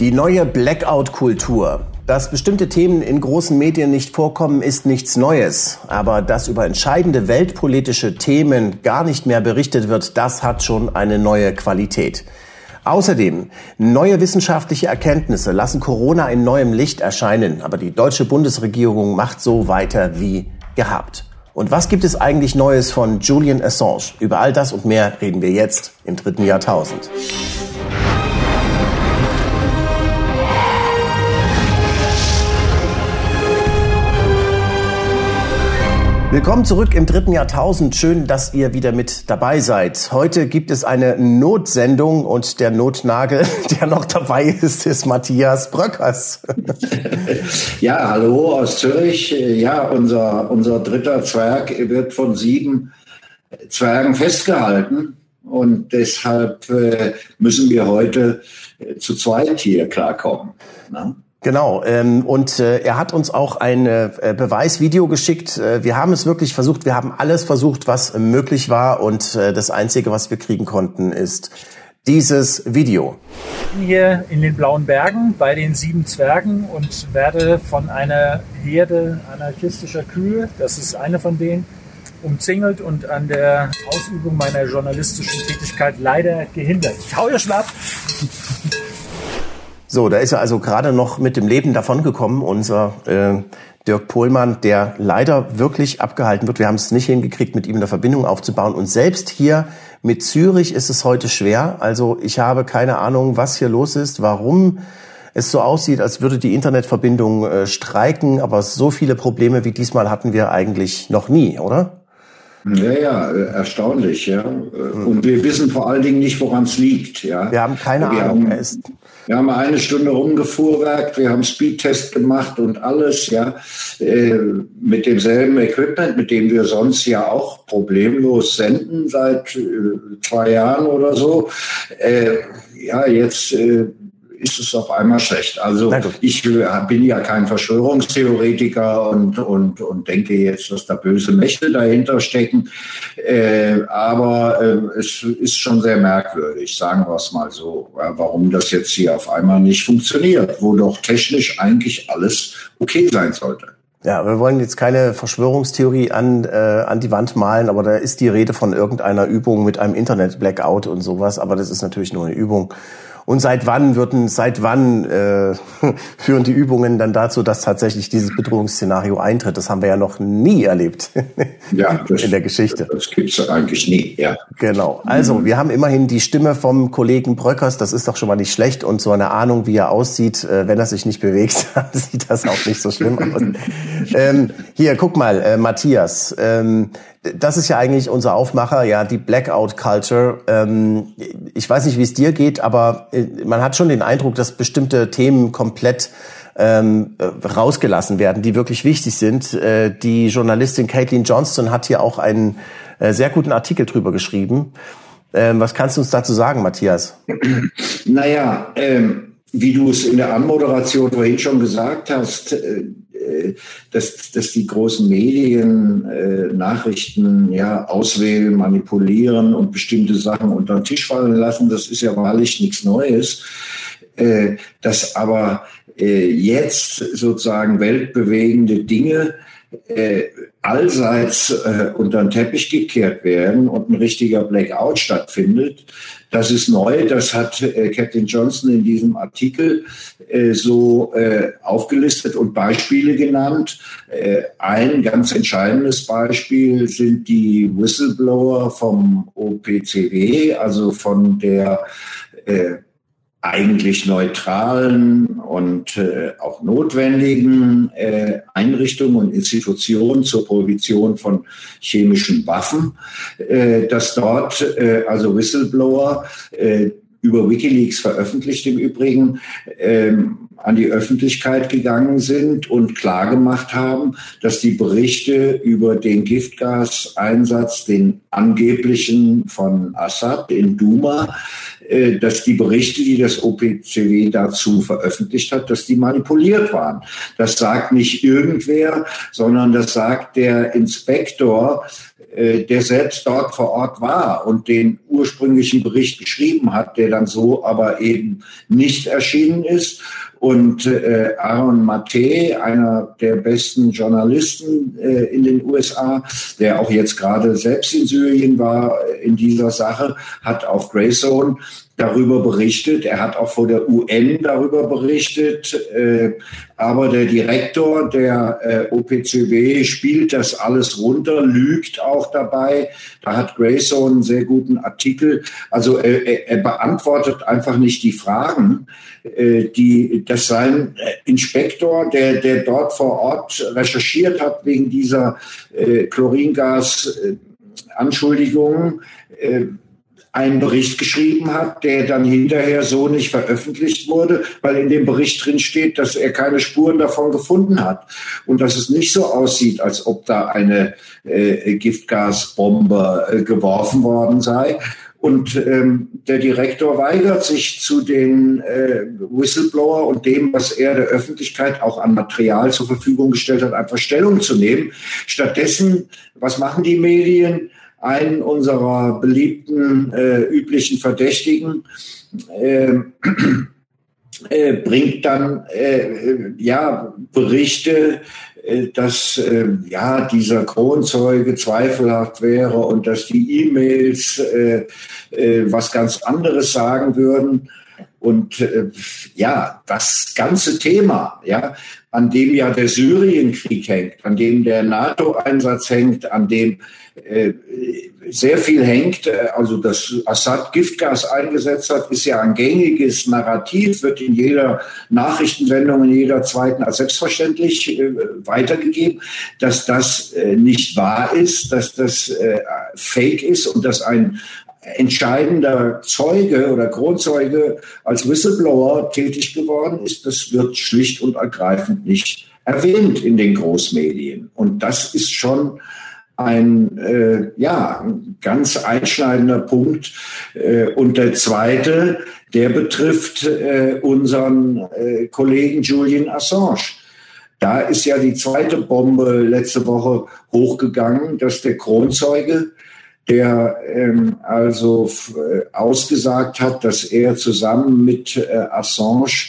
Die neue Blackout-Kultur. Dass bestimmte Themen in großen Medien nicht vorkommen, ist nichts Neues. Aber dass über entscheidende weltpolitische Themen gar nicht mehr berichtet wird, das hat schon eine neue Qualität. Außerdem, neue wissenschaftliche Erkenntnisse lassen Corona in neuem Licht erscheinen. Aber die deutsche Bundesregierung macht so weiter wie gehabt. Und was gibt es eigentlich Neues von Julian Assange? Über all das und mehr reden wir jetzt im dritten Jahrtausend. Willkommen zurück im dritten Jahrtausend. Schön, dass ihr wieder mit dabei seid. Heute gibt es eine Notsendung und der Notnagel, der noch dabei ist, ist Matthias Bröckers. Ja, hallo aus Zürich. Ja, unser, unser dritter Zwerg wird von sieben Zwergen festgehalten und deshalb äh, müssen wir heute zu zweit hier klarkommen. Ne? Genau, ähm, und äh, er hat uns auch ein äh, Beweisvideo geschickt. Äh, wir haben es wirklich versucht, wir haben alles versucht, was möglich war und äh, das Einzige, was wir kriegen konnten, ist dieses Video. Hier in den Blauen Bergen bei den sieben Zwergen und werde von einer Herde anarchistischer Kühe, das ist eine von denen, umzingelt und an der Ausübung meiner journalistischen Tätigkeit leider gehindert. Ich hau ihr Schnapp! So, da ist er also gerade noch mit dem Leben davongekommen, unser äh, Dirk Pohlmann, der leider wirklich abgehalten wird. Wir haben es nicht hingekriegt, mit ihm eine Verbindung aufzubauen. Und selbst hier mit Zürich ist es heute schwer. Also ich habe keine Ahnung, was hier los ist, warum es so aussieht, als würde die Internetverbindung äh, streiken. Aber so viele Probleme wie diesmal hatten wir eigentlich noch nie, oder? Ja, ja, erstaunlich, ja. Und wir wissen vor allen Dingen nicht, woran es liegt, ja. Wir haben keine wir Ahnung. Haben, wir haben eine Stunde rumgefuhrwerkt, wir haben Speedtest gemacht und alles, ja, äh, mit demselben Equipment, mit dem wir sonst ja auch problemlos senden seit äh, zwei Jahren oder so. Äh, ja, jetzt ist es auf einmal schlecht. Also ich bin ja kein Verschwörungstheoretiker und, und, und denke jetzt, dass da böse Mächte dahinter stecken. Äh, aber äh, es ist schon sehr merkwürdig, sagen wir es mal so, warum das jetzt hier auf einmal nicht funktioniert, wo doch technisch eigentlich alles okay sein sollte. Ja, wir wollen jetzt keine Verschwörungstheorie an, äh, an die Wand malen, aber da ist die Rede von irgendeiner Übung mit einem Internet-Blackout und sowas, aber das ist natürlich nur eine Übung. Und seit wann würden, seit wann äh, führen die Übungen dann dazu, dass tatsächlich dieses Bedrohungsszenario eintritt? Das haben wir ja noch nie erlebt ja, das, in der Geschichte. Das gibt's eigentlich nie, ja. Genau. Also wir haben immerhin die Stimme vom Kollegen Bröckers. Das ist doch schon mal nicht schlecht und so eine Ahnung, wie er aussieht, äh, wenn er sich nicht bewegt, sieht das auch nicht so schlimm aus. ähm, hier, guck mal, äh, Matthias. Ähm, das ist ja eigentlich unser Aufmacher, ja, die Blackout Culture. Ähm, ich weiß nicht, wie es dir geht, aber äh, man hat schon den Eindruck, dass bestimmte Themen komplett ähm, rausgelassen werden, die wirklich wichtig sind. Äh, die Journalistin Caitlin Johnston hat hier auch einen äh, sehr guten Artikel drüber geschrieben. Ähm, was kannst du uns dazu sagen, Matthias? Naja, ähm, wie du es in der Anmoderation vorhin schon gesagt hast, äh, äh, dass, dass die großen Medien äh, Nachrichten ja auswählen, manipulieren und bestimmte Sachen unter den Tisch fallen lassen, das ist ja wahrlich nichts Neues. Äh, dass aber äh, jetzt sozusagen weltbewegende Dinge äh, allseits äh, unter den Teppich gekehrt werden und ein richtiger Blackout stattfindet. Das ist neu, das hat äh, Captain Johnson in diesem Artikel äh, so äh, aufgelistet und Beispiele genannt. Äh, ein ganz entscheidendes Beispiel sind die Whistleblower vom OPCW, also von der äh, eigentlich neutralen und äh, auch notwendigen äh, Einrichtungen und Institutionen zur Prohibition von chemischen Waffen, äh, dass dort äh, also Whistleblower äh, über Wikileaks veröffentlicht im Übrigen, ähm, an die Öffentlichkeit gegangen sind und klargemacht haben, dass die Berichte über den Giftgaseinsatz, den angeblichen von Assad in Duma, dass die Berichte, die das OPCW dazu veröffentlicht hat, dass die manipuliert waren. Das sagt nicht irgendwer, sondern das sagt der Inspektor äh, der selbst dort vor Ort war und den ursprünglichen Bericht geschrieben hat, der dann so aber eben nicht erschienen ist. Und äh, Aaron Mate, einer der besten Journalisten äh, in den USA, der auch jetzt gerade selbst in Syrien war in dieser Sache, hat auf Grayzone darüber berichtet. Er hat auch vor der UN darüber berichtet. Äh, aber der Direktor der äh, OPCW spielt das alles runter, lügt auch dabei. Da hat Grayson einen sehr guten Artikel. Also er, er beantwortet einfach nicht die Fragen, äh, die das sein Inspektor, der, der dort vor Ort recherchiert hat wegen dieser äh, Chloringas-Anschuldigungen, äh, einen Bericht geschrieben hat, der dann hinterher so nicht veröffentlicht wurde, weil in dem Bericht drin steht, dass er keine Spuren davon gefunden hat und dass es nicht so aussieht, als ob da eine äh, Giftgasbombe äh, geworfen worden sei. Und ähm, der Direktor weigert sich zu den äh, Whistleblower und dem, was er der Öffentlichkeit auch an Material zur Verfügung gestellt hat, einfach Stellung zu nehmen. Stattdessen, was machen die Medien? Einen unserer beliebten äh, üblichen Verdächtigen äh, äh, bringt dann äh, ja Berichte, äh, dass äh, ja dieser Kronzeuge zweifelhaft wäre und dass die E-Mails äh, was ganz anderes sagen würden. Und äh, ja, das ganze Thema, ja, an dem ja der Syrienkrieg hängt, an dem der NATO-Einsatz hängt, an dem äh, sehr viel hängt. Äh, also, dass Assad Giftgas eingesetzt hat, ist ja ein gängiges Narrativ, wird in jeder Nachrichtensendung, in jeder zweiten als selbstverständlich äh, weitergegeben, dass das äh, nicht wahr ist, dass das äh, fake ist und dass ein entscheidender Zeuge oder Kronzeuge als Whistleblower tätig geworden ist, das wird schlicht und ergreifend nicht erwähnt in den Großmedien. Und das ist schon ein äh, ja ganz einschneidender Punkt. Äh, und der zweite, der betrifft äh, unseren äh, Kollegen Julian Assange. Da ist ja die zweite Bombe letzte Woche hochgegangen, dass der Kronzeuge, der ähm, also äh, ausgesagt hat, dass er zusammen mit äh, Assange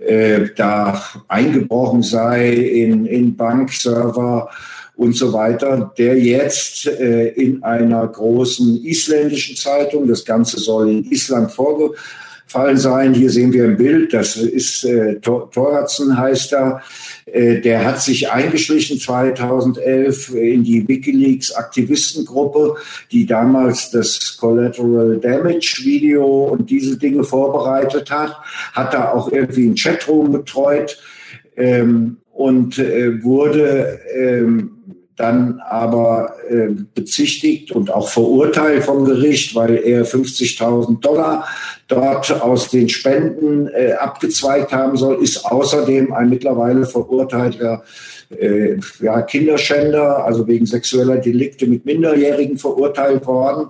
äh, da eingebrochen sei in, in Bankserver und so weiter, der jetzt äh, in einer großen isländischen Zeitung, das Ganze soll in Island vorgefallen sein. Hier sehen wir ein Bild, das ist äh, Thorhardsen heißt er. Äh, der hat sich eingeschlichen 2011 in die WikiLeaks Aktivistengruppe, die damals das Collateral Damage Video und diese Dinge vorbereitet hat, hat da auch irgendwie einen Chatroom betreut ähm, und äh, wurde ähm, dann aber äh, bezichtigt und auch verurteilt vom Gericht, weil er 50.000 Dollar dort aus den Spenden äh, abgezweigt haben soll, ist außerdem ein mittlerweile verurteilter äh, ja, Kinderschänder, also wegen sexueller Delikte mit Minderjährigen verurteilt worden.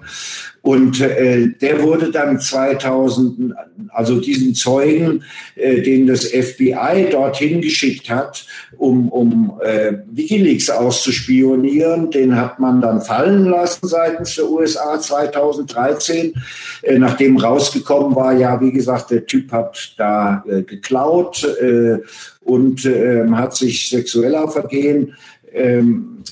Und äh, der wurde dann 2000, also diesen Zeugen, äh, den das FBI dorthin geschickt hat, um, um äh, Wikileaks auszuspionieren, den hat man dann fallen lassen seitens der USA 2013, äh, nachdem rausgekommen war, ja, wie gesagt, der Typ hat da äh, geklaut äh, und äh, hat sich sexueller Vergehen äh,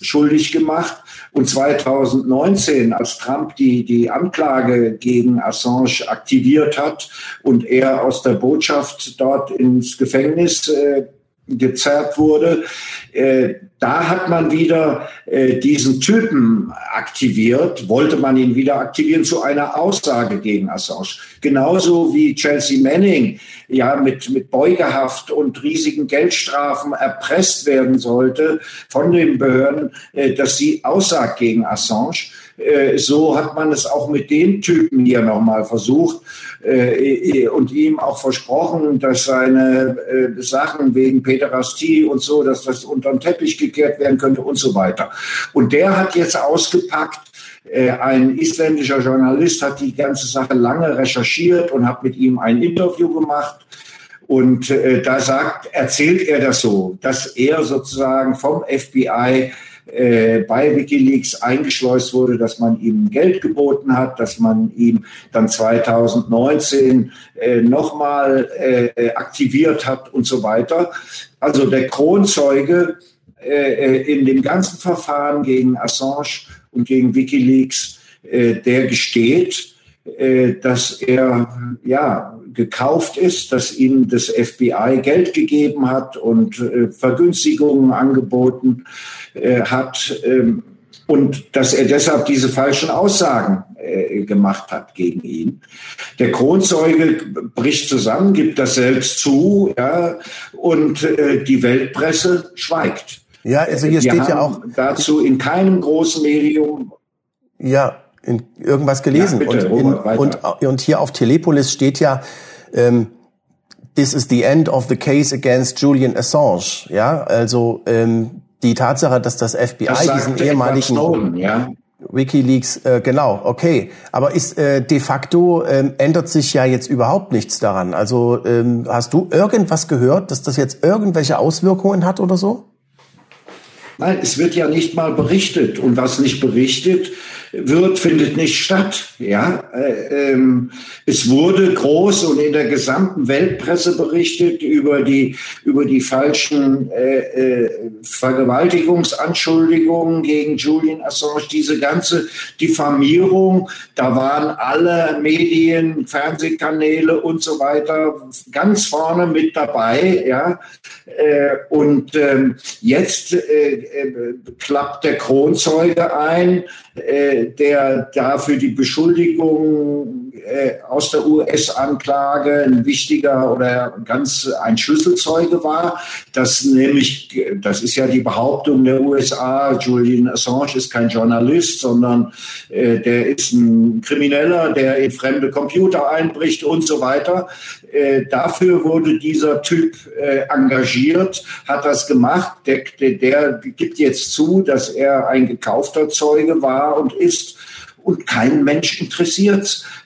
schuldig gemacht. Und 2019, als Trump die, die Anklage gegen Assange aktiviert hat und er aus der Botschaft dort ins Gefängnis äh, gezerrt wurde, äh, da hat man wieder äh, diesen Typen aktiviert, wollte man ihn wieder aktivieren zu einer Aussage gegen Assange. Genauso wie Chelsea Manning ja mit, mit Beugehaft und riesigen Geldstrafen erpresst werden sollte von den Behörden, äh, dass sie aussagt gegen Assange. Äh, so hat man es auch mit den Typen hier nochmal versucht äh, und ihm auch versprochen, dass seine äh, Sachen wegen Päderastie und so, dass das unter den Teppich gekehrt werden könnte und so weiter. Und der hat jetzt ausgepackt, ein isländischer Journalist hat die ganze Sache lange recherchiert und hat mit ihm ein Interview gemacht. Und äh, da sagt, erzählt er das so, dass er sozusagen vom FBI äh, bei Wikileaks eingeschleust wurde, dass man ihm Geld geboten hat, dass man ihm dann 2019 äh, nochmal äh, aktiviert hat und so weiter. Also der Kronzeuge äh, in dem ganzen Verfahren gegen Assange und gegen Wikileaks, äh, der gesteht, äh, dass er ja gekauft ist, dass ihm das FBI Geld gegeben hat und äh, Vergünstigungen angeboten äh, hat ähm, und dass er deshalb diese falschen Aussagen äh, gemacht hat gegen ihn. Der Kronzeuge bricht zusammen, gibt das selbst zu, ja, und äh, die Weltpresse schweigt. Ja, also hier Wir steht ja auch dazu in keinem großen Medium. Ja, in irgendwas gelesen. Ja, bitte, und, in, und, und, hier auf Telepolis steht ja, ähm, this is the end of the case against Julian Assange. Ja, also ähm, die Tatsache, dass das FBI das diesen ehemaligen Snowden, ja. WikiLeaks, äh, genau, okay. Aber ist äh, de facto ähm, ändert sich ja jetzt überhaupt nichts daran. Also ähm, hast du irgendwas gehört, dass das jetzt irgendwelche Auswirkungen hat oder so? Nein, es wird ja nicht mal berichtet. Und was nicht berichtet wird, findet nicht statt. Ja, äh, ähm, es wurde groß und in der gesamten Weltpresse berichtet über die über die falschen äh, äh, Vergewaltigungsanschuldigungen gegen Julian Assange. Diese ganze Diffamierung, da waren alle Medien, Fernsehkanäle und so weiter ganz vorne mit dabei. Ja, äh, und ähm, jetzt äh, äh, klappt der Kronzeuge ein der da für die Beschuldigung äh, aus der US-Anklage ein wichtiger oder ganz ein Schlüsselzeuge war, dass nämlich, das ist ja die Behauptung der USA, Julian Assange ist kein Journalist, sondern äh, der ist ein Krimineller, der in fremde Computer einbricht und so weiter. Äh, dafür wurde dieser Typ äh, engagiert, hat das gemacht. Der, der, gibt jetzt zu, dass er ein gekaufter Zeuge war und ist und kein Mensch interessiert äh,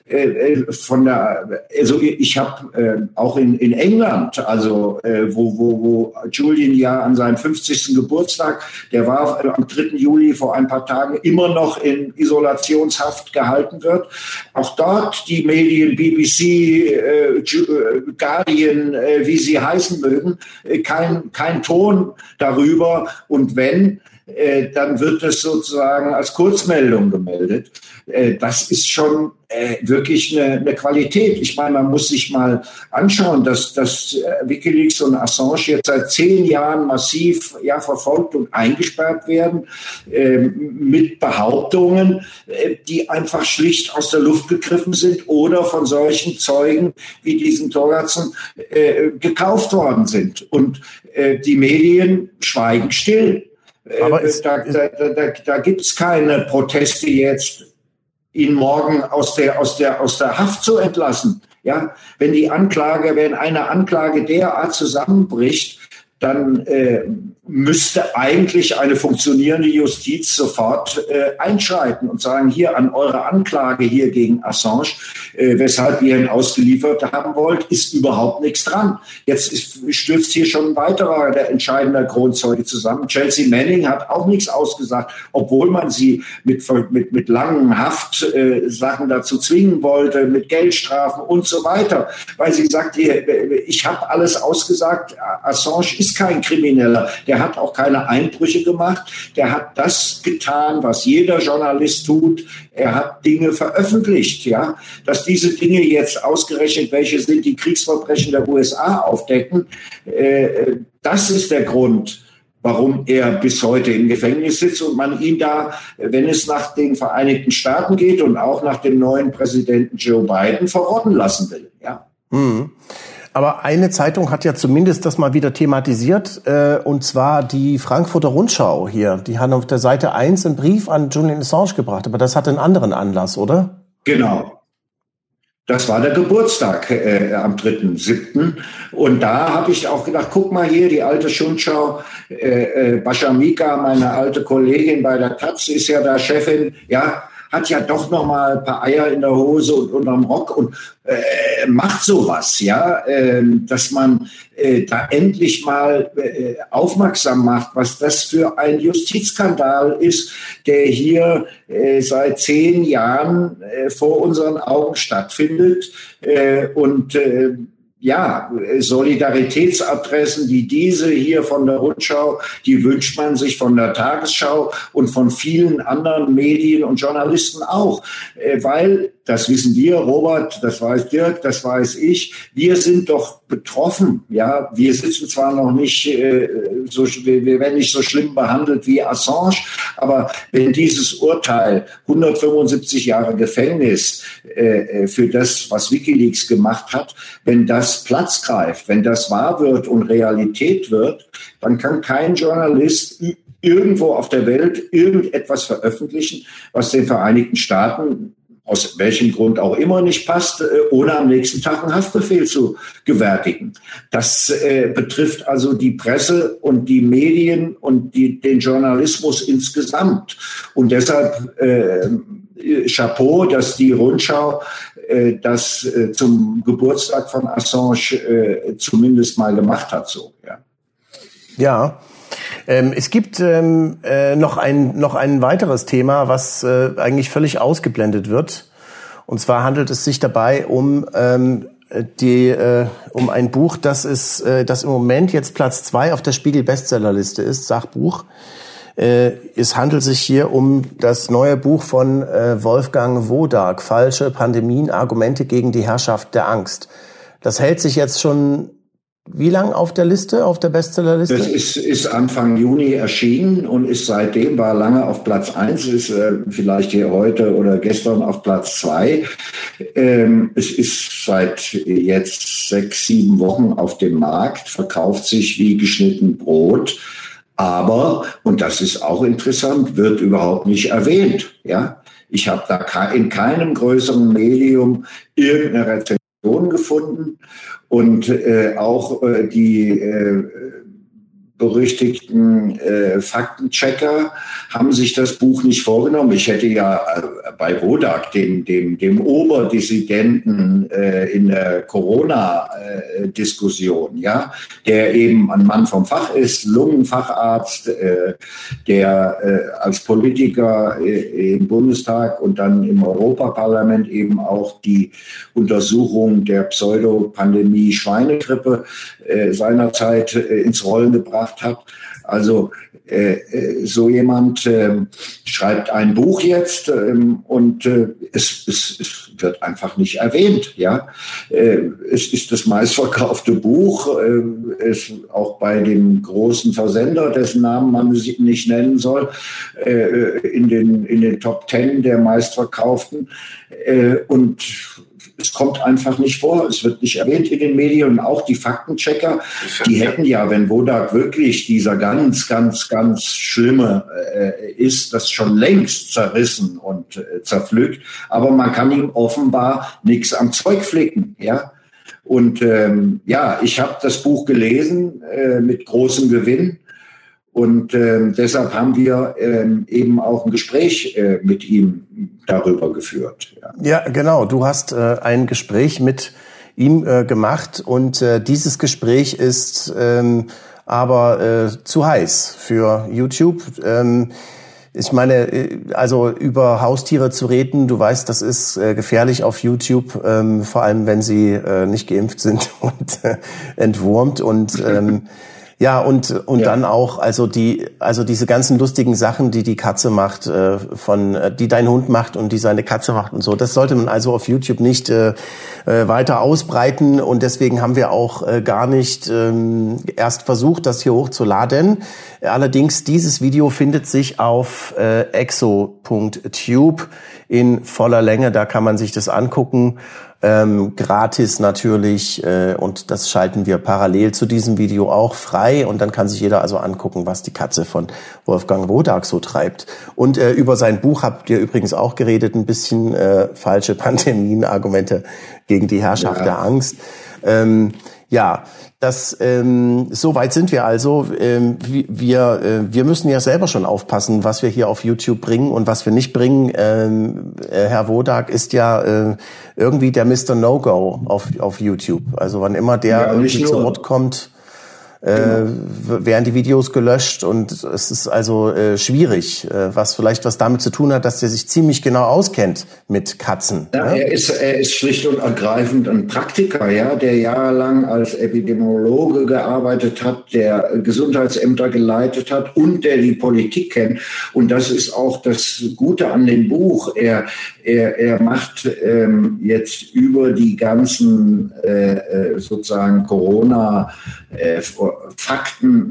von der also ich habe äh, auch in, in England also äh, wo, wo, wo Julian ja an seinem 50. Geburtstag der war am 3. Juli vor ein paar Tagen immer noch in Isolationshaft gehalten wird auch dort die Medien BBC äh, äh, Guardian wie sie heißen mögen kein kein Ton darüber und wenn dann wird es sozusagen als Kurzmeldung gemeldet. Das ist schon äh, wirklich eine, eine Qualität. Ich meine, man muss sich mal anschauen, dass, dass äh, Wikileaks und Assange jetzt seit zehn Jahren massiv ja, verfolgt und eingesperrt werden äh, mit Behauptungen, äh, die einfach schlicht aus der Luft gegriffen sind oder von solchen Zeugen wie diesen Torgertsen äh, gekauft worden sind. Und äh, die Medien schweigen still. Aber äh, da, da, da, da gibt es keine Proteste jetzt ihn morgen aus der, aus der, aus der Haft zu entlassen. Ja, wenn die Anklage, wenn eine Anklage derart zusammenbricht, dann äh, müsste eigentlich eine funktionierende Justiz sofort äh, einschreiten und sagen, hier an eure Anklage hier gegen Assange, äh, weshalb ihr ihn ausgeliefert haben wollt, ist überhaupt nichts dran. Jetzt ist, stürzt hier schon ein weiterer, der entscheidende Kronzeuge zusammen. Chelsea Manning hat auch nichts ausgesagt, obwohl man sie mit, mit, mit langen Haftsachen äh, dazu zwingen wollte, mit Geldstrafen und so weiter, weil sie sagt, ich habe alles ausgesagt, Assange ist kein Krimineller, der hat auch keine Einbrüche gemacht. Der hat das getan, was jeder Journalist tut. Er hat Dinge veröffentlicht, ja. Dass diese Dinge jetzt ausgerechnet, welche sind die Kriegsverbrechen der USA aufdecken, äh, das ist der Grund, warum er bis heute im Gefängnis sitzt und man ihn da, wenn es nach den Vereinigten Staaten geht und auch nach dem neuen Präsidenten Joe Biden verrotten lassen will, ja. Mhm. Aber eine Zeitung hat ja zumindest das mal wieder thematisiert, äh, und zwar die Frankfurter Rundschau hier. Die haben auf der Seite 1 einen Brief an Julian Assange gebracht, aber das hat einen anderen Anlass, oder? Genau. Das war der Geburtstag äh, am 3.7. Und da habe ich auch gedacht, guck mal hier, die alte Schundschau, äh, äh, Bashamika, meine alte Kollegin bei der Taz, ist ja da Chefin, ja, hat ja doch noch mal ein paar Eier in der Hose und unterm Rock und äh, macht sowas, ja, äh, dass man äh, da endlich mal äh, aufmerksam macht, was das für ein Justizskandal ist, der hier äh, seit zehn Jahren äh, vor unseren Augen stattfindet äh, und äh, ja, Solidaritätsadressen wie diese hier von der Rundschau, die wünscht man sich von der Tagesschau und von vielen anderen Medien und Journalisten auch, äh, weil das wissen wir, Robert, das weiß Dirk, das weiß ich. Wir sind doch betroffen. Ja, wir sitzen zwar noch nicht äh, so, wir werden nicht so schlimm behandelt wie Assange, aber wenn dieses Urteil 175 Jahre Gefängnis äh, für das, was WikiLeaks gemacht hat, wenn das Platz greift, wenn das wahr wird und Realität wird, dann kann kein Journalist irgendwo auf der Welt irgendetwas veröffentlichen, was den Vereinigten Staaten aus welchem Grund auch immer nicht passt, äh, ohne am nächsten Tag einen Haftbefehl zu gewärtigen. Das äh, betrifft also die Presse und die Medien und die, den Journalismus insgesamt. Und deshalb äh, Chapeau, dass die Rundschau äh, das äh, zum Geburtstag von Assange äh, zumindest mal gemacht hat. So, ja. Ja, ähm, es gibt ähm, äh, noch, ein, noch ein weiteres Thema, was äh, eigentlich völlig ausgeblendet wird. Und zwar handelt es sich dabei um ähm, die äh, um ein Buch, das ist äh, das im Moment jetzt Platz zwei auf der Spiegel Bestsellerliste ist, Sachbuch. Äh, es handelt sich hier um das neue Buch von äh, Wolfgang Wodak, Falsche Pandemien, Argumente gegen die Herrschaft der Angst. Das hält sich jetzt schon wie lang auf der Liste, auf der Bestsellerliste? Das ist, ist Anfang Juni erschienen und ist seitdem, war lange auf Platz eins, ist äh, vielleicht hier heute oder gestern auf Platz zwei. Ähm, es ist seit jetzt sechs, sieben Wochen auf dem Markt, verkauft sich wie geschnitten Brot. Aber, und das ist auch interessant, wird überhaupt nicht erwähnt. Ja, ich habe da in keinem größeren Medium irgendeine Rezension gefunden und äh, auch äh, die äh, berüchtigten äh, Faktenchecker haben sich das Buch nicht vorgenommen. Ich hätte ja äh, bei Wodak, dem, dem, dem Oberdissidenten äh, in der Corona-Diskussion, ja, der eben ein Mann vom Fach ist, Lungenfacharzt, äh, der äh, als Politiker im Bundestag und dann im Europaparlament eben auch die Untersuchung der Pseudopandemie Schweinegrippe seinerzeit ins Rollen gebracht hat. Also äh, äh, so jemand äh, schreibt ein Buch jetzt ähm, und äh, es, es, es wird einfach nicht erwähnt. Ja, äh, es ist das meistverkaufte Buch, äh, es auch bei dem großen Versender, dessen Namen man nicht nennen soll, in den in den Top Ten der meistverkauften und es kommt einfach nicht vor, es wird nicht erwähnt in den Medien und auch die Faktenchecker, die hätten ja, wenn Wodak wirklich dieser ganz, ganz, ganz schlimme äh, ist, das schon längst zerrissen und äh, zerpflückt, aber man kann ihm offenbar nichts am Zeug flicken, ja. Und ähm, ja, ich habe das Buch gelesen äh, mit großem Gewinn und äh, deshalb haben wir äh, eben auch ein Gespräch äh, mit ihm darüber geführt. Ja, ja genau. Du hast äh, ein Gespräch mit ihm äh, gemacht und äh, dieses Gespräch ist ähm, aber äh, zu heiß für YouTube. Ähm, ich meine, äh, also über Haustiere zu reden, du weißt, das ist äh, gefährlich auf YouTube, ähm, vor allem wenn sie äh, nicht geimpft sind und äh, entwurmt und ähm, Ja, und, und ja. dann auch, also die, also diese ganzen lustigen Sachen, die die Katze macht, äh, von, äh, die dein Hund macht und die seine Katze macht und so. Das sollte man also auf YouTube nicht äh, äh, weiter ausbreiten und deswegen haben wir auch äh, gar nicht ähm, erst versucht, das hier hochzuladen. Allerdings, dieses Video findet sich auf äh, exo.tube in voller Länge. Da kann man sich das angucken ähm, gratis natürlich äh, und das schalten wir parallel zu diesem Video auch frei und dann kann sich jeder also angucken, was die Katze von Wolfgang Wodak so treibt. Und äh, über sein Buch habt ihr übrigens auch geredet, ein bisschen äh, falsche Pandemien, Argumente gegen die Herrschaft ja. der Angst. Ähm, Ja, das ähm, so weit sind wir also. Ähm, wir äh, wir müssen ja selber schon aufpassen, was wir hier auf YouTube bringen und was wir nicht bringen. Ähm, äh, Herr Wodak ist ja äh, irgendwie der Mr. No Go auf auf YouTube. Also wann immer der ja, irgendwie zu Wort kommt, äh, werden die Videos gelöscht und es ist also äh, schwierig, äh, was vielleicht was damit zu tun hat, dass der sich ziemlich genau auskennt mit Katzen. Ja, ne? er, ist, er ist schlicht und ergreifend ein Praktiker, ja, der jahrelang als Epidemiologe gearbeitet hat, der Gesundheitsämter geleitet hat und der die Politik kennt. Und das ist auch das Gute an dem Buch. Er, er, er macht ähm, jetzt über die ganzen äh, äh sozusagen Corona äh,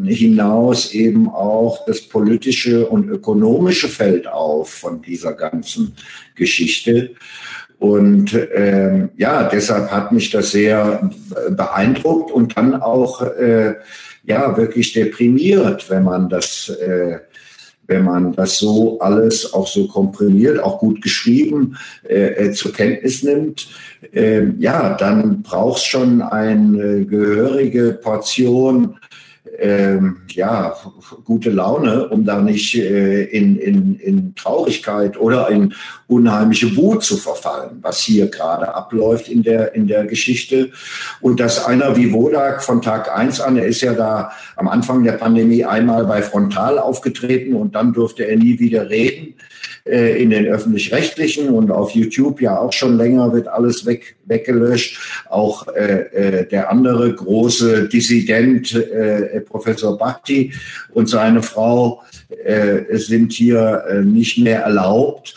hinaus eben auch das politische und ökonomische Feld auf von dieser ganzen Geschichte. Und ähm, ja, deshalb hat mich das sehr beeindruckt und dann auch äh, ja wirklich deprimiert, wenn man das äh, wenn man das so alles auch so komprimiert, auch gut geschrieben äh, äh zur Kenntnis nimmt, äh, ja, dann braucht es schon eine gehörige Portion ähm, ja, gute Laune, um da nicht äh, in, in, in Traurigkeit oder in unheimliche Wut zu verfallen, was hier gerade abläuft in der, in der Geschichte. Und dass einer wie Wodak von Tag eins an, er ist ja da am Anfang der Pandemie einmal bei Frontal aufgetreten und dann durfte er nie wieder reden äh, in den öffentlich-rechtlichen und auf YouTube ja auch schon länger wird alles weg, weggelöscht. Auch äh, äh, der andere große Dissident, äh, Professor Bhakti und seine Frau äh, sind hier äh, nicht mehr erlaubt.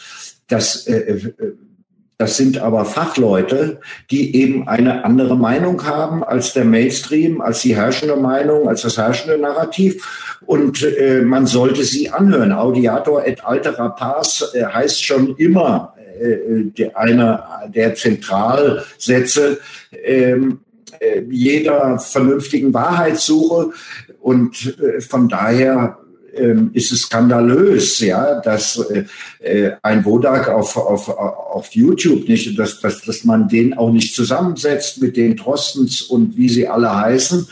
Das äh, äh das sind aber Fachleute, die eben eine andere Meinung haben als der Mainstream, als die herrschende Meinung, als das herrschende Narrativ. Und äh, man sollte sie anhören. Audiator et altera pars äh, heißt schon immer äh, der, einer der Zentralsätze ähm, äh, jeder vernünftigen Wahrheitssuche. Und äh, von daher ist es skandalös, ja, dass äh, äh, ein Wodak auf, auf, auf YouTube nicht, dass, dass, dass man den auch nicht zusammensetzt mit den Trostens und wie sie alle heißen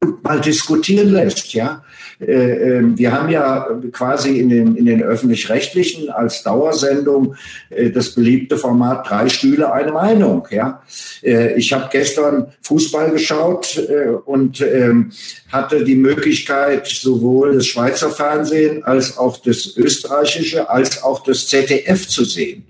und mal diskutieren lässt, ja. Äh, ähm, wir haben ja quasi in den, in den öffentlich-rechtlichen als Dauersendung äh, das beliebte Format drei Stühle, eine Meinung. Ja, äh, ich habe gestern Fußball geschaut und ähm, hatte die Möglichkeit, sowohl das Schweizer Fernsehen als auch das österreichische als auch das ZDF zu sehen.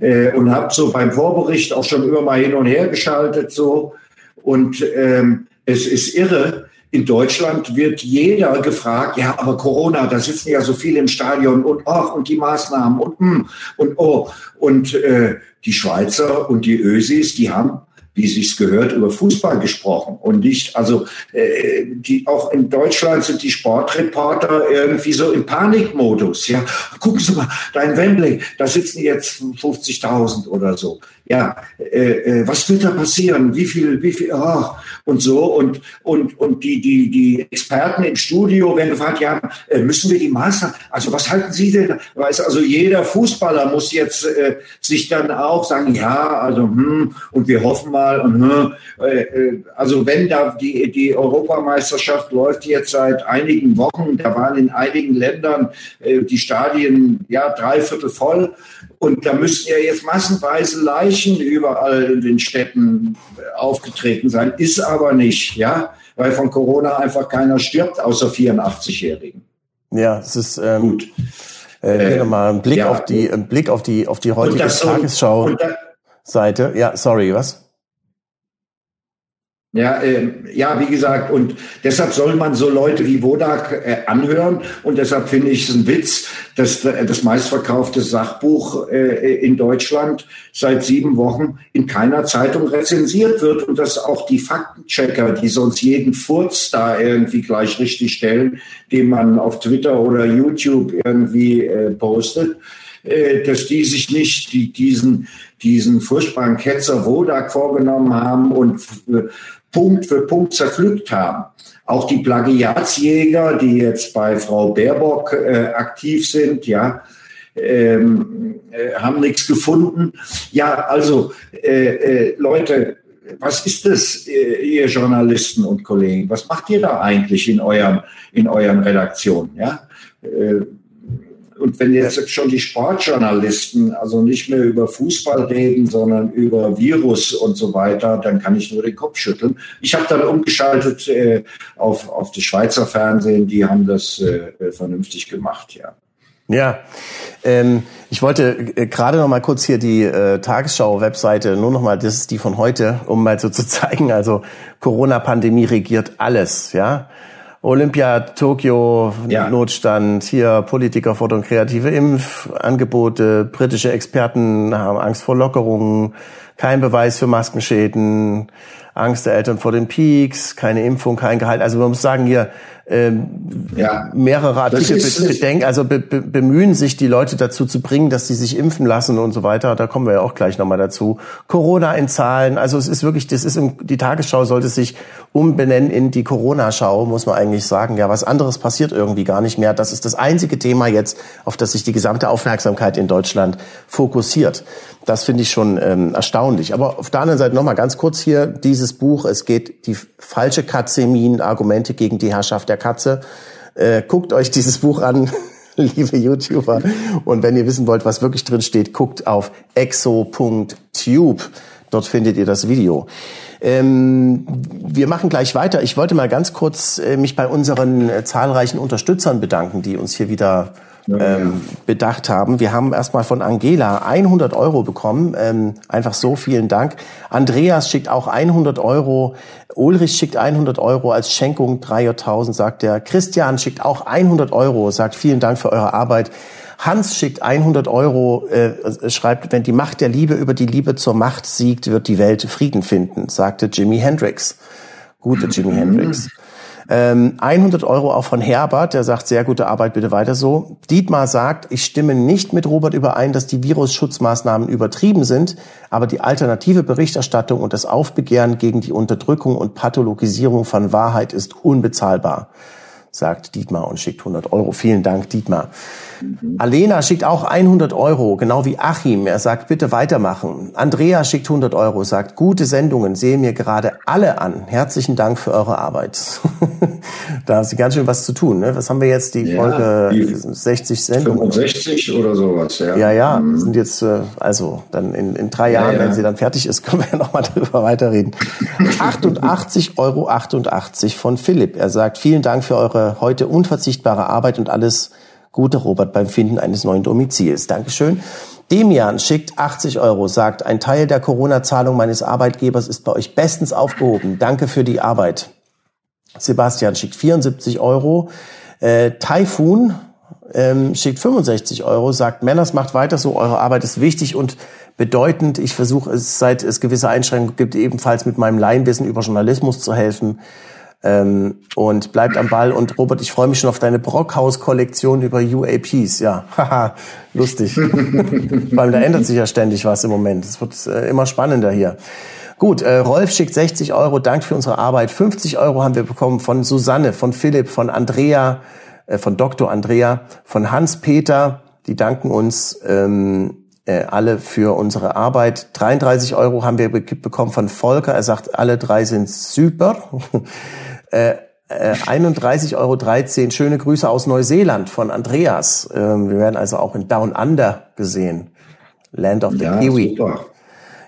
Und habe so beim Vorbericht auch schon immer mal hin und her geschaltet so. Und ähm, es ist irre, in Deutschland wird jeder gefragt, ja, aber Corona, da sitzen ja so viele im Stadion und ach, und die Maßnahmen und mm, und oh. Und äh, die Schweizer und die Ösis, die haben wie sich's gehört, über Fußball gesprochen und nicht, also äh, die auch in Deutschland sind die Sportreporter irgendwie so im Panikmodus. Ja, gucken Sie mal, da in Wembley, da sitzen jetzt 50.000 oder so. Ja, äh, äh, was wird da passieren? Wie viel, wie viel? Oh, und so und und und die die die Experten im Studio werden gefragt, ja, äh, müssen wir die Maßnahmen? Also was halten Sie denn? Weiß also jeder Fußballer muss jetzt äh, sich dann auch sagen, ja, also hm, und wir hoffen mal und hm, äh, äh, also wenn da die, die Europameisterschaft läuft jetzt seit einigen Wochen, da waren in einigen Ländern äh, die Stadien ja dreiviertel voll und da müssten ja jetzt massenweise Leichen überall in den Städten aufgetreten sein, ist aber nicht, ja, weil von Corona einfach keiner stirbt, außer 84-Jährigen. Ja, es ist ähm, gut. Äh, äh, mal ein Blick ja, auf die, ein Blick auf die, auf die heutige Tagesschau. Seite. Ja, sorry, was? Ja, äh, ja, wie gesagt, und deshalb soll man so Leute wie Wodak äh, anhören. Und deshalb finde ich es ein Witz, dass äh, das meistverkaufte Sachbuch äh, in Deutschland seit sieben Wochen in keiner Zeitung rezensiert wird und dass auch die Faktenchecker, die sonst jeden Furz da irgendwie gleich richtig stellen, den man auf Twitter oder YouTube irgendwie äh, postet, äh, dass die sich nicht die, diesen, diesen furchtbaren Ketzer Wodak vorgenommen haben und äh, Punkt für Punkt zerpflückt haben. Auch die Plagiatsjäger, die jetzt bei Frau Baerbock äh, aktiv sind, ja, ähm, äh, haben nichts gefunden. Ja, also äh, äh, Leute, was ist das, ihr Journalisten und Kollegen? Was macht ihr da eigentlich in eurem, in euren Redaktionen? Ja? Und wenn jetzt schon die Sportjournalisten also nicht mehr über Fußball reden, sondern über Virus und so weiter, dann kann ich nur den Kopf schütteln. Ich habe dann umgeschaltet äh, auf, auf das Schweizer Fernsehen, die haben das äh, vernünftig gemacht, ja. Ja, ähm, ich wollte äh, gerade noch mal kurz hier die äh, Tagesschau-Webseite, nur noch mal, das ist die von heute, um mal so zu zeigen, also Corona-Pandemie regiert alles, ja. Olympia, Tokio, ja. Notstand, hier Politiker fordern kreative Impfangebote, britische Experten haben Angst vor Lockerungen, kein Beweis für Maskenschäden, Angst der Eltern vor den Peaks, keine Impfung, kein Gehalt. Also man muss sagen hier, ähm, ja, mehrere Artikel bedenken, also be be bemühen sich die Leute dazu zu bringen, dass sie sich impfen lassen und so weiter. Da kommen wir ja auch gleich nochmal dazu. Corona in Zahlen, also es ist wirklich, das ist im, die Tagesschau sollte sich umbenennen in die Corona-Schau, muss man eigentlich sagen. Ja, was anderes passiert irgendwie gar nicht mehr. Das ist das einzige Thema jetzt, auf das sich die gesamte Aufmerksamkeit in Deutschland fokussiert. Das finde ich schon ähm, erstaunlich. Aber auf der anderen Seite nochmal ganz kurz hier dieses Buch. Es geht die falsche Katzemin, Argumente gegen die Herrschaft der Katze. Äh, guckt euch dieses Buch an, liebe YouTuber. Und wenn ihr wissen wollt, was wirklich drin steht, guckt auf exo.tube. Dort findet ihr das Video. Ähm, wir machen gleich weiter. Ich wollte mal ganz kurz äh, mich bei unseren äh, zahlreichen Unterstützern bedanken, die uns hier wieder ähm, bedacht haben. Wir haben erstmal von Angela 100 Euro bekommen. Ähm, einfach so, vielen Dank. Andreas schickt auch 100 Euro. Ulrich schickt 100 Euro als Schenkung, 3.000 sagt er. Christian schickt auch 100 Euro, sagt vielen Dank für eure Arbeit. Hans schickt 100 Euro, äh, schreibt, wenn die Macht der Liebe über die Liebe zur Macht siegt, wird die Welt Frieden finden, sagte Jimi Hendrix. Gute Jimi Hendrix. Ähm, 100 Euro auch von Herbert, der sagt, sehr gute Arbeit, bitte weiter so. Dietmar sagt, ich stimme nicht mit Robert überein, dass die Virusschutzmaßnahmen übertrieben sind, aber die alternative Berichterstattung und das Aufbegehren gegen die Unterdrückung und Pathologisierung von Wahrheit ist unbezahlbar sagt Dietmar und schickt 100 Euro. Vielen Dank, Dietmar. Mhm. Alena schickt auch 100 Euro, genau wie Achim. Er sagt, bitte weitermachen. Andrea schickt 100 Euro, sagt, gute Sendungen, sehen mir gerade alle an. Herzlichen Dank für eure Arbeit. da Sie ganz schön was zu tun. Ne? Was haben wir jetzt, die ja, Folge die 60 Sendungen? 65 oder sowas, ja. Ja, ja, mhm. sind jetzt, äh, also dann in, in drei Jahren, ja, ja. wenn sie dann fertig ist, können wir ja nochmal darüber weiterreden. 88,88 Euro 88 von Philipp. Er sagt, vielen Dank für eure heute unverzichtbare Arbeit und alles Gute, Robert, beim Finden eines neuen Domizils. Dankeschön. Demian schickt 80 Euro, sagt, ein Teil der Corona-Zahlung meines Arbeitgebers ist bei euch bestens aufgehoben. Danke für die Arbeit. Sebastian schickt 74 Euro. Äh, Typhoon ähm, schickt 65 Euro, sagt, Männers macht weiter so, eure Arbeit ist wichtig und bedeutend. Ich versuche es, seit es gewisse Einschränkungen gibt, ebenfalls mit meinem Laienwissen über Journalismus zu helfen. Ähm, und bleibt am Ball. Und Robert, ich freue mich schon auf deine Brockhaus-Kollektion über UAPs. Ja, haha, lustig. Weil da ändert sich ja ständig was im Moment. Es wird äh, immer spannender hier. Gut, äh, Rolf schickt 60 Euro, Dank für unsere Arbeit. 50 Euro haben wir bekommen von Susanne, von Philipp, von Andrea, äh, von Dr. Andrea, von Hans-Peter. Die danken uns. Ähm, äh, alle für unsere Arbeit. 33 Euro haben wir bekommen von Volker. Er sagt, alle drei sind super. äh, äh, 31,13 Euro. Schöne Grüße aus Neuseeland von Andreas. Ähm, wir werden also auch in Down Under gesehen. Land of the ja, Kiwi. Super.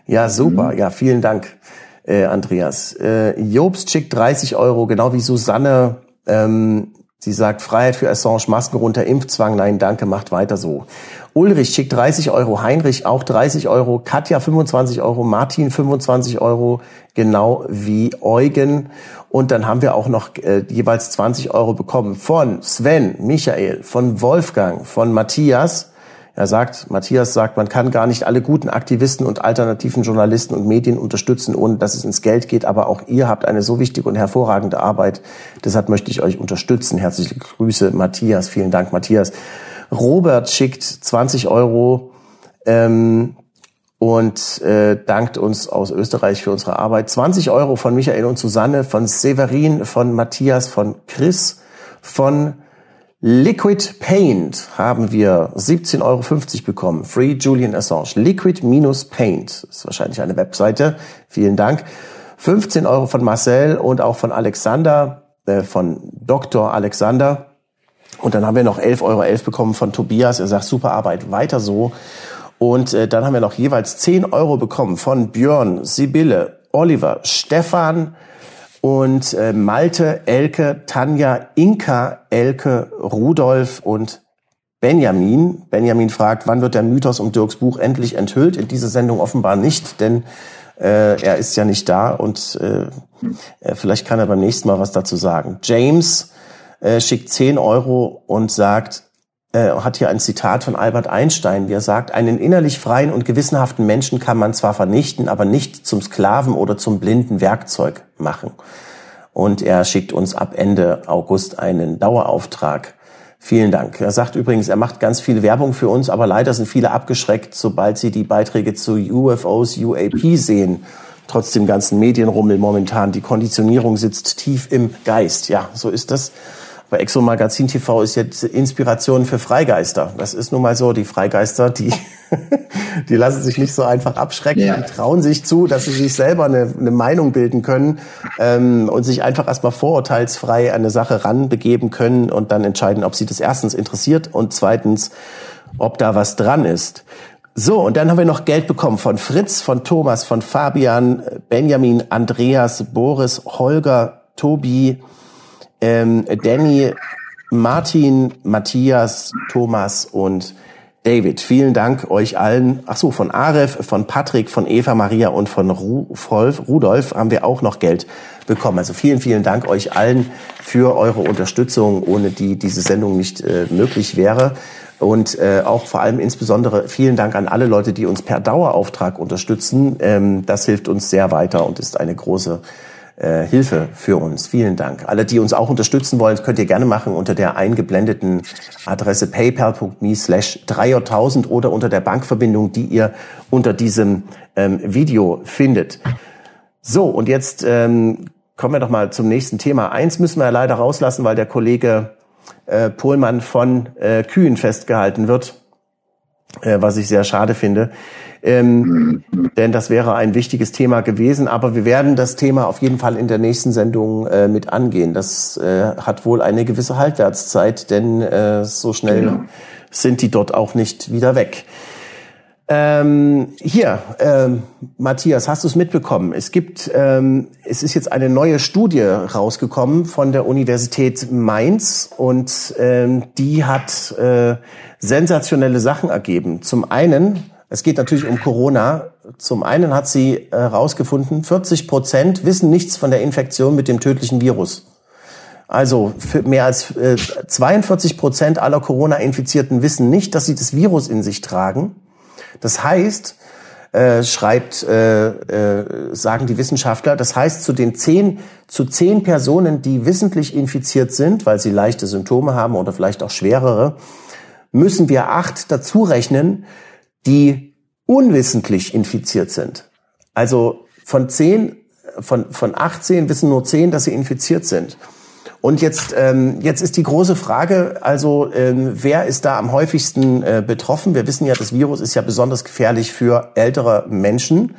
Ja, super. Mhm. Ja, vielen Dank, äh, Andreas. Äh, Jobst schickt 30 Euro, genau wie Susanne. Ähm, sie sagt, Freiheit für Assange, Masken runter, Impfzwang, nein, danke, macht weiter so. Ulrich schickt 30 Euro, Heinrich auch 30 Euro, Katja 25 Euro, Martin 25 Euro, genau wie Eugen. Und dann haben wir auch noch äh, jeweils 20 Euro bekommen von Sven, Michael, von Wolfgang, von Matthias. Er sagt, Matthias sagt, man kann gar nicht alle guten Aktivisten und alternativen Journalisten und Medien unterstützen, ohne dass es ins Geld geht. Aber auch ihr habt eine so wichtige und hervorragende Arbeit. Deshalb möchte ich euch unterstützen. Herzliche Grüße, Matthias. Vielen Dank, Matthias. Robert schickt 20 Euro ähm, und äh, dankt uns aus Österreich für unsere Arbeit. 20 Euro von Michael und Susanne, von Severin, von Matthias, von Chris, von Liquid Paint haben wir 17,50 Euro bekommen. Free Julian Assange. Liquid-Paint ist wahrscheinlich eine Webseite. Vielen Dank. 15 Euro von Marcel und auch von Alexander, äh, von Dr. Alexander. Und dann haben wir noch 11,11 Euro bekommen von Tobias. Er sagt, super Arbeit, weiter so. Und äh, dann haben wir noch jeweils 10 Euro bekommen von Björn, Sibylle, Oliver, Stefan, und äh, Malte, Elke, Tanja, Inka, Elke, Rudolf und Benjamin. Benjamin fragt, wann wird der Mythos um Dirks Buch endlich enthüllt? In dieser Sendung offenbar nicht, denn äh, er ist ja nicht da und äh, äh vielleicht kann er beim nächsten Mal was dazu sagen. James äh, schickt 10 Euro und sagt, äh, hat hier ein Zitat von Albert Einstein, der sagt, einen innerlich freien und gewissenhaften Menschen kann man zwar vernichten, aber nicht zum Sklaven oder zum blinden Werkzeug machen. Und er schickt uns ab Ende August einen Dauerauftrag. Vielen Dank. Er sagt übrigens, er macht ganz viel Werbung für uns, aber leider sind viele abgeschreckt, sobald sie die Beiträge zu UFOs, UAP sehen. Trotz dem ganzen Medienrummel momentan. Die Konditionierung sitzt tief im Geist. Ja, so ist das. Bei Exo Magazin TV ist jetzt Inspiration für Freigeister. Das ist nun mal so, die Freigeister, die, die lassen sich nicht so einfach abschrecken, ja. die trauen sich zu, dass sie sich selber eine, eine Meinung bilden können ähm, und sich einfach erstmal vorurteilsfrei an eine Sache ranbegeben können und dann entscheiden, ob sie das erstens interessiert und zweitens, ob da was dran ist. So, und dann haben wir noch Geld bekommen von Fritz, von Thomas, von Fabian, Benjamin, Andreas, Boris, Holger, Tobi, ähm, Danny, Martin, Matthias, Thomas und David. Vielen Dank euch allen. Ach so, von Aref, von Patrick, von Eva Maria und von Rudolf, Rudolf haben wir auch noch Geld bekommen. Also vielen, vielen Dank euch allen für eure Unterstützung, ohne die diese Sendung nicht äh, möglich wäre. Und äh, auch vor allem insbesondere vielen Dank an alle Leute, die uns per Dauerauftrag unterstützen. Ähm, das hilft uns sehr weiter und ist eine große äh, Hilfe für uns. Vielen Dank. Alle, die uns auch unterstützen wollen, könnt ihr gerne machen unter der eingeblendeten Adresse paypal.me slash 3000 oder unter der Bankverbindung, die ihr unter diesem ähm, Video findet. So, und jetzt ähm, kommen wir doch mal zum nächsten Thema. Eins müssen wir leider rauslassen, weil der Kollege äh, Pohlmann von äh, Kühen festgehalten wird, was ich sehr schade finde. Ähm, denn das wäre ein wichtiges Thema gewesen. Aber wir werden das Thema auf jeden Fall in der nächsten Sendung äh, mit angehen. Das äh, hat wohl eine gewisse Halbwertszeit, denn äh, so schnell genau. sind die dort auch nicht wieder weg. Ähm, hier, ähm, Matthias, hast du es mitbekommen? Es gibt, ähm, es ist jetzt eine neue Studie rausgekommen von der Universität Mainz und ähm, die hat äh, sensationelle Sachen ergeben. Zum einen es geht natürlich um Corona. Zum einen hat sie herausgefunden, äh, 40 Prozent wissen nichts von der Infektion mit dem tödlichen Virus. Also mehr als äh, 42 Prozent aller Corona-Infizierten wissen nicht, dass sie das Virus in sich tragen. Das heißt, äh, schreibt, äh, äh, sagen die Wissenschaftler, das heißt, zu den zehn, zu zehn Personen, die wissentlich infiziert sind, weil sie leichte Symptome haben oder vielleicht auch schwerere, müssen wir acht dazu rechnen, die unwissentlich infiziert sind. Also von zehn, von, von 18 wissen nur zehn, dass sie infiziert sind. Und jetzt, ähm, jetzt ist die große Frage, also ähm, wer ist da am häufigsten äh, betroffen? Wir wissen ja, das Virus ist ja besonders gefährlich für ältere Menschen.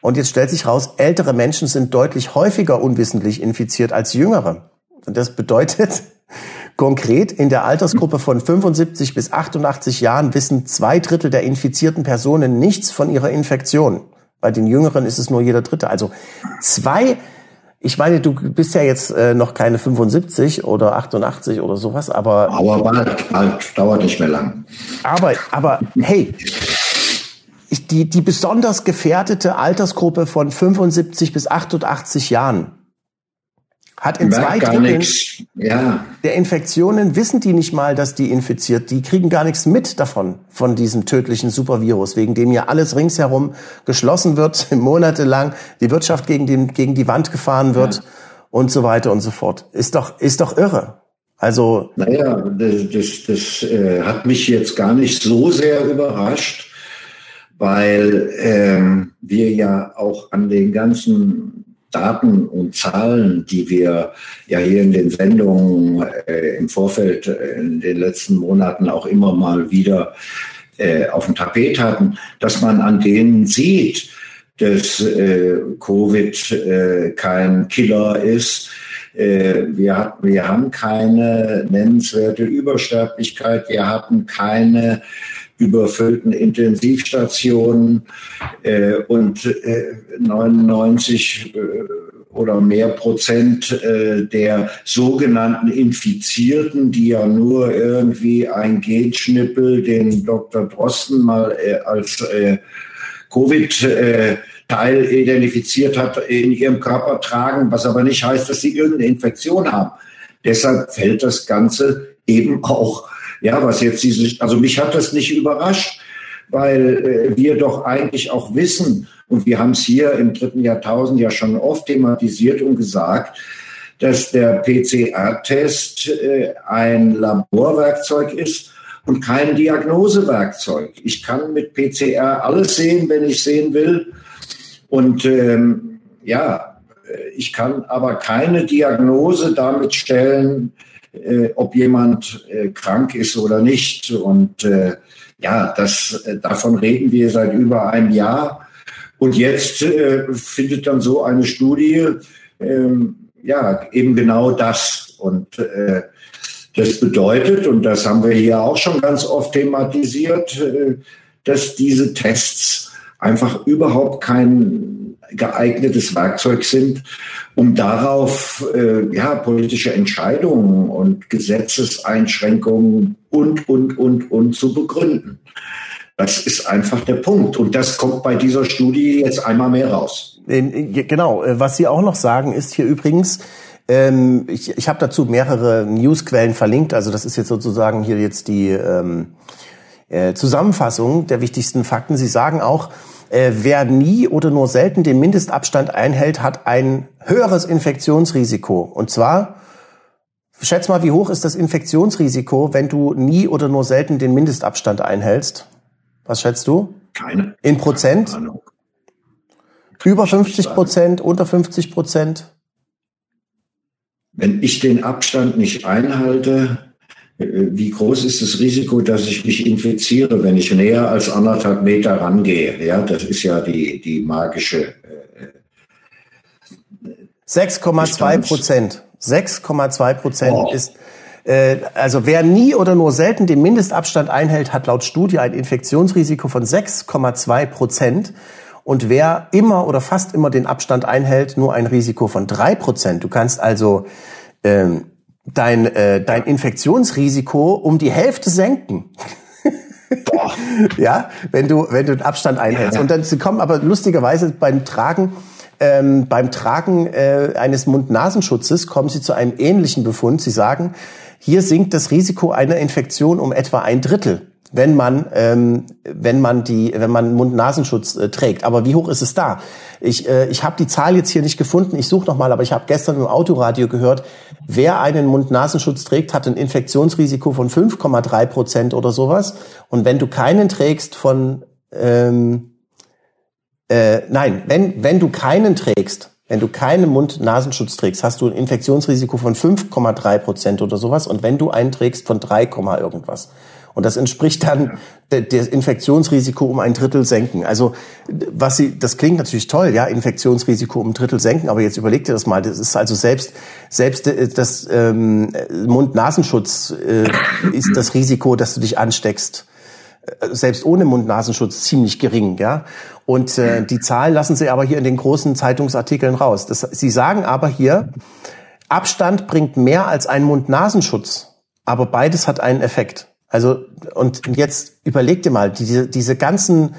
Und jetzt stellt sich raus, ältere Menschen sind deutlich häufiger unwissentlich infiziert als jüngere. Und das bedeutet, Konkret in der Altersgruppe von 75 bis 88 Jahren wissen zwei Drittel der infizierten Personen nichts von ihrer Infektion. Bei den Jüngeren ist es nur jeder Dritte. Also zwei, ich meine, du bist ja jetzt äh, noch keine 75 oder 88 oder sowas, aber. Aber bald, bald, dauert nicht mehr lang. Aber, aber, hey, die, die besonders gefährdete Altersgruppe von 75 bis 88 Jahren, hat in zwei Dritteln ja. der Infektionen wissen die nicht mal, dass die infiziert. Die kriegen gar nichts mit davon, von diesem tödlichen Supervirus, wegen dem ja alles ringsherum geschlossen wird, monatelang die Wirtschaft gegen, den, gegen die Wand gefahren wird ja. und so weiter und so fort. Ist doch, ist doch irre. Also. Naja, das, das, das äh, hat mich jetzt gar nicht so sehr überrascht, weil ähm, wir ja auch an den ganzen Daten und Zahlen, die wir ja hier in den Sendungen äh, im Vorfeld äh, in den letzten Monaten auch immer mal wieder äh, auf dem Tapet hatten, dass man an denen sieht, dass äh, Covid äh, kein Killer ist. Äh, wir, wir haben keine nennenswerte Übersterblichkeit. Wir hatten keine überfüllten Intensivstationen äh, und äh, 99 äh, oder mehr Prozent äh, der sogenannten Infizierten, die ja nur irgendwie ein Genschnippel, den Dr. Drosten mal äh, als äh, Covid-Teil identifiziert hat, in ihrem Körper tragen, was aber nicht heißt, dass sie irgendeine Infektion haben. Deshalb fällt das Ganze eben auch ja, was jetzt diese, also mich hat das nicht überrascht, weil äh, wir doch eigentlich auch wissen, und wir haben es hier im dritten Jahrtausend ja schon oft thematisiert und gesagt, dass der PCR-Test äh, ein Laborwerkzeug ist und kein Diagnosewerkzeug. Ich kann mit PCR alles sehen, wenn ich sehen will. Und ähm, ja, äh, ich kann aber keine Diagnose damit stellen, äh, ob jemand äh, krank ist oder nicht. Und äh, ja, das, äh, davon reden wir seit über einem Jahr. Und jetzt äh, findet dann so eine Studie, ähm, ja, eben genau das. Und äh, das bedeutet, und das haben wir hier auch schon ganz oft thematisiert, dass diese Tests einfach überhaupt kein geeignetes Werkzeug sind, um darauf äh, ja, politische Entscheidungen und Gesetzeseinschränkungen und, und, und, und zu begründen. Das ist einfach der Punkt. Und das kommt bei dieser Studie jetzt einmal mehr raus. Genau. Äh, was Sie auch noch sagen, ist hier übrigens, ähm, ich, ich habe dazu mehrere Newsquellen verlinkt. Also das ist jetzt sozusagen hier jetzt die ähm, äh, Zusammenfassung der wichtigsten Fakten. Sie sagen auch, äh, wer nie oder nur selten den Mindestabstand einhält, hat ein höheres Infektionsrisiko. Und zwar, schätz mal, wie hoch ist das Infektionsrisiko, wenn du nie oder nur selten den Mindestabstand einhältst? Was schätzt du? Keine. In Prozent? Ahnung. Über 50 Prozent, unter 50 Prozent? Wenn ich den Abstand nicht einhalte, wie groß ist das Risiko, dass ich mich infiziere, wenn ich näher als anderthalb Meter rangehe? Ja, das ist ja die, die magische. 6,2 äh, Prozent. 6,2 Prozent oh. ist, äh, also wer nie oder nur selten den Mindestabstand einhält, hat laut Studie ein Infektionsrisiko von 6,2 Prozent. Und wer immer oder fast immer den Abstand einhält, nur ein Risiko von drei Prozent. Du kannst also ähm, dein, äh, dein Infektionsrisiko um die Hälfte senken. ja, wenn du, wenn du den Abstand einhältst. Ja. Und dann sie kommen aber lustigerweise beim Tragen, ähm, beim Tragen äh, eines Mund-Nasenschutzes kommen sie zu einem ähnlichen Befund. Sie sagen, hier sinkt das Risiko einer Infektion um etwa ein Drittel wenn man ähm, wenn man die wenn man Mund-Nasenschutz äh, trägt. Aber wie hoch ist es da? Ich äh, ich habe die Zahl jetzt hier nicht gefunden. Ich suche noch mal, aber ich habe gestern im Autoradio gehört, wer einen Mund-Nasenschutz trägt, hat ein Infektionsrisiko von 5,3 Prozent oder sowas. Und wenn du keinen trägst von ähm, äh, nein, wenn wenn du keinen trägst, wenn du keinen Mund-Nasenschutz trägst, hast du ein Infektionsrisiko von 5,3 Prozent oder sowas. Und wenn du einen trägst, von 3, irgendwas. Und das entspricht dann das Infektionsrisiko um ein Drittel senken. Also was sie, das klingt natürlich toll, ja, Infektionsrisiko um ein Drittel senken, aber jetzt überleg dir das mal. Das ist also selbst selbst äh, das ähm, Mund-Nasenschutz äh, ist das Risiko, dass du dich ansteckst äh, selbst ohne Mund-Nasenschutz ziemlich gering, ja. Und äh, die Zahlen lassen sie aber hier in den großen Zeitungsartikeln raus. Das, sie sagen aber hier, Abstand bringt mehr als ein Mund-Nasenschutz, aber beides hat einen Effekt. Also, und jetzt überleg dir mal, diese, diese ganzen,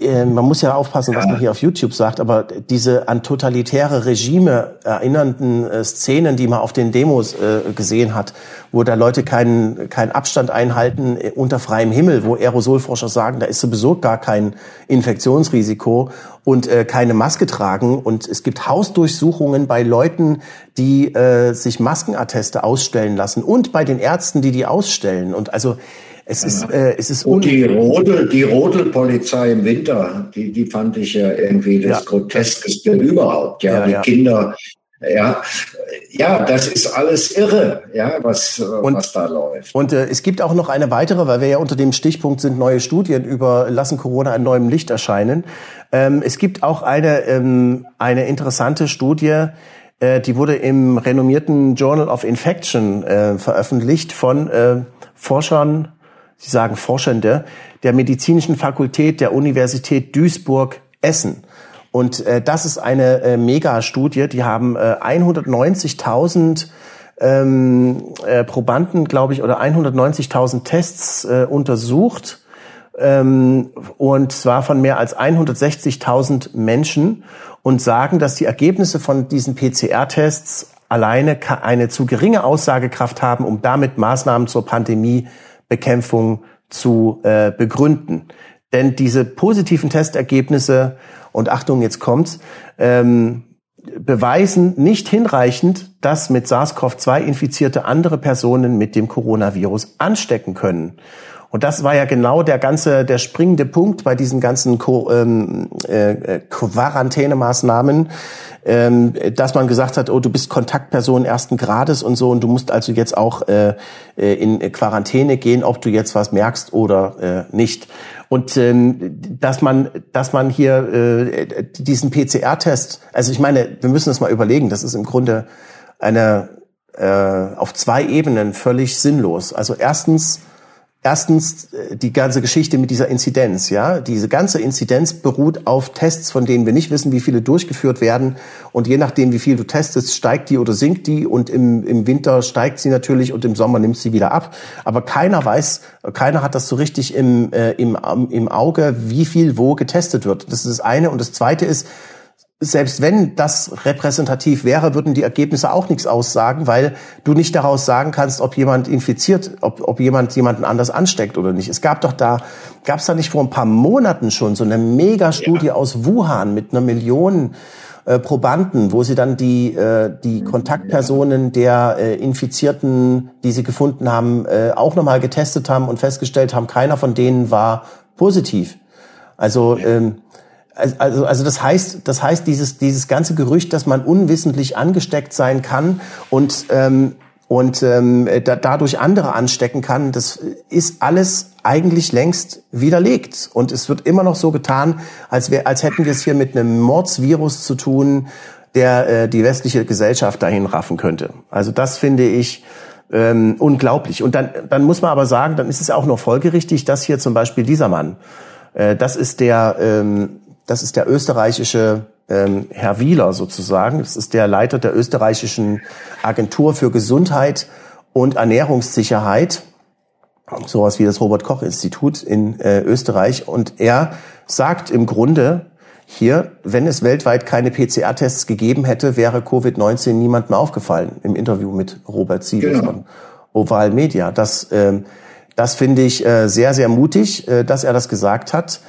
äh, man muss ja aufpassen, was man hier auf YouTube sagt, aber diese an totalitäre Regime erinnernden äh, Szenen, die man auf den Demos äh, gesehen hat, wo da Leute keinen, keinen Abstand einhalten äh, unter freiem Himmel, wo Aerosolforscher sagen, da ist sowieso gar kein Infektionsrisiko und äh, keine Maske tragen. Und es gibt Hausdurchsuchungen bei Leuten, die sich Maskenatteste ausstellen lassen und bei den Ärzten, die die ausstellen. Und also Es ist, äh, es ist Und die Rodel, die Rodelpolizei im Winter, die, die fand ich ja irgendwie das ja. Groteskeste überhaupt. Ja, ja die ja. Kinder ja, ja, das ist alles irre, ja, was, und, was da läuft. Und äh, es gibt auch noch eine weitere, weil wir ja unter dem Stichpunkt sind neue Studien über lassen Corona in neuem Licht erscheinen. Ähm, es gibt auch eine ähm, eine interessante Studie, äh, die wurde im renommierten Journal of Infection äh, veröffentlicht von äh, Forschern, Sie sagen Forschende der medizinischen Fakultät der Universität Duisburg Essen. Und äh, das ist eine äh, Mega-Studie. Die haben äh, 190.000 ähm, äh, Probanden, glaube ich, oder 190.000 Tests äh, untersucht. Ähm, und zwar von mehr als 160.000 Menschen und sagen, dass die Ergebnisse von diesen PCR-Tests alleine eine zu geringe Aussagekraft haben, um damit Maßnahmen zur Pandemiebekämpfung zu äh, begründen. Denn diese positiven Testergebnisse und Achtung, jetzt kommt's, ähm, beweisen nicht hinreichend, dass mit SARS-CoV-2 infizierte andere Personen mit dem Coronavirus anstecken können. Und das war ja genau der ganze, der springende Punkt bei diesen ganzen Co ähm, äh, Quarantänemaßnahmen, ähm, dass man gesagt hat, oh, du bist Kontaktperson ersten Grades und so und du musst also jetzt auch äh, äh in Quarantäne gehen, ob du jetzt was merkst oder äh, nicht. Und ähm, dass man, dass man hier äh, diesen PCR-Test, also ich meine, wir müssen das mal überlegen, das ist im Grunde eine äh, auf zwei Ebenen völlig sinnlos. Also erstens Erstens äh, die ganze Geschichte mit dieser Inzidenz, ja. Diese ganze Inzidenz beruht auf Tests, von denen wir nicht wissen, wie viele durchgeführt werden. Und je nachdem, wie viel du testest, steigt die oder sinkt die. Und im, im Winter steigt sie natürlich und im Sommer nimmt sie wieder ab. Aber keiner weiß, keiner hat das so richtig im, äh, im, im Auge, wie viel wo getestet wird. Das ist das eine. Und das zweite ist, selbst wenn das repräsentativ wäre, würden die Ergebnisse auch nichts aussagen, weil du nicht daraus sagen kannst, ob jemand infiziert, ob, ob jemand jemanden anders ansteckt oder nicht. Es gab doch da, gab es da nicht vor ein paar Monaten schon so eine Megastudie ja. aus Wuhan mit einer Million äh, Probanden, wo sie dann die, äh, die Kontaktpersonen der äh, Infizierten, die sie gefunden haben, äh, auch nochmal getestet haben und festgestellt haben, keiner von denen war positiv. Also ähm, also, also das heißt, das heißt, dieses, dieses ganze Gerücht, dass man unwissentlich angesteckt sein kann und, ähm, und ähm, da, dadurch andere anstecken kann, das ist alles eigentlich längst widerlegt. Und es wird immer noch so getan, als, wär, als hätten wir es hier mit einem Mordsvirus zu tun, der äh, die westliche Gesellschaft dahin raffen könnte. Also das finde ich ähm, unglaublich. Und dann, dann muss man aber sagen, dann ist es auch nur folgerichtig, dass hier zum Beispiel dieser Mann, äh, das ist der ähm, das ist der österreichische ähm, Herr Wieler sozusagen. Das ist der Leiter der österreichischen Agentur für Gesundheit und Ernährungssicherheit, sowas wie das Robert Koch Institut in äh, Österreich. Und er sagt im Grunde hier, wenn es weltweit keine PCR-Tests gegeben hätte, wäre Covid-19 niemandem aufgefallen. Im Interview mit Robert Siedel genau. von Oval Media. Das, ähm, das finde ich äh, sehr, sehr mutig, äh, dass er das gesagt hat.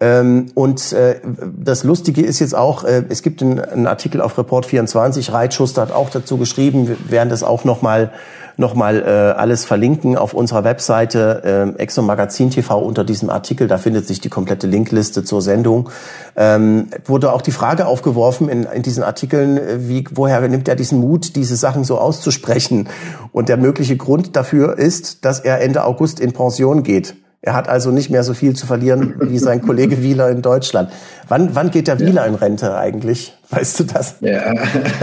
Ähm, und äh, das Lustige ist jetzt auch, äh, es gibt einen, Artikel auf Report 24, Reitschuster hat auch dazu geschrieben, wir werden das auch nochmal noch mal, äh, alles verlinken auf unserer Webseite äh, Exo Magazin TV unter diesem Artikel, da findet sich die komplette Linkliste zur Sendung. Ähm, wurde auch die Frage aufgeworfen in, in diesen Artikeln, äh, wie, woher nimmt er diesen Mut, diese Sachen so auszusprechen? Und der mögliche Grund dafür ist, dass er Ende August in Pension geht. Er hat also nicht mehr so viel zu verlieren wie sein Kollege Wieler in Deutschland. Wann, wann geht der Wieler in Rente eigentlich? Weißt du das? Ja,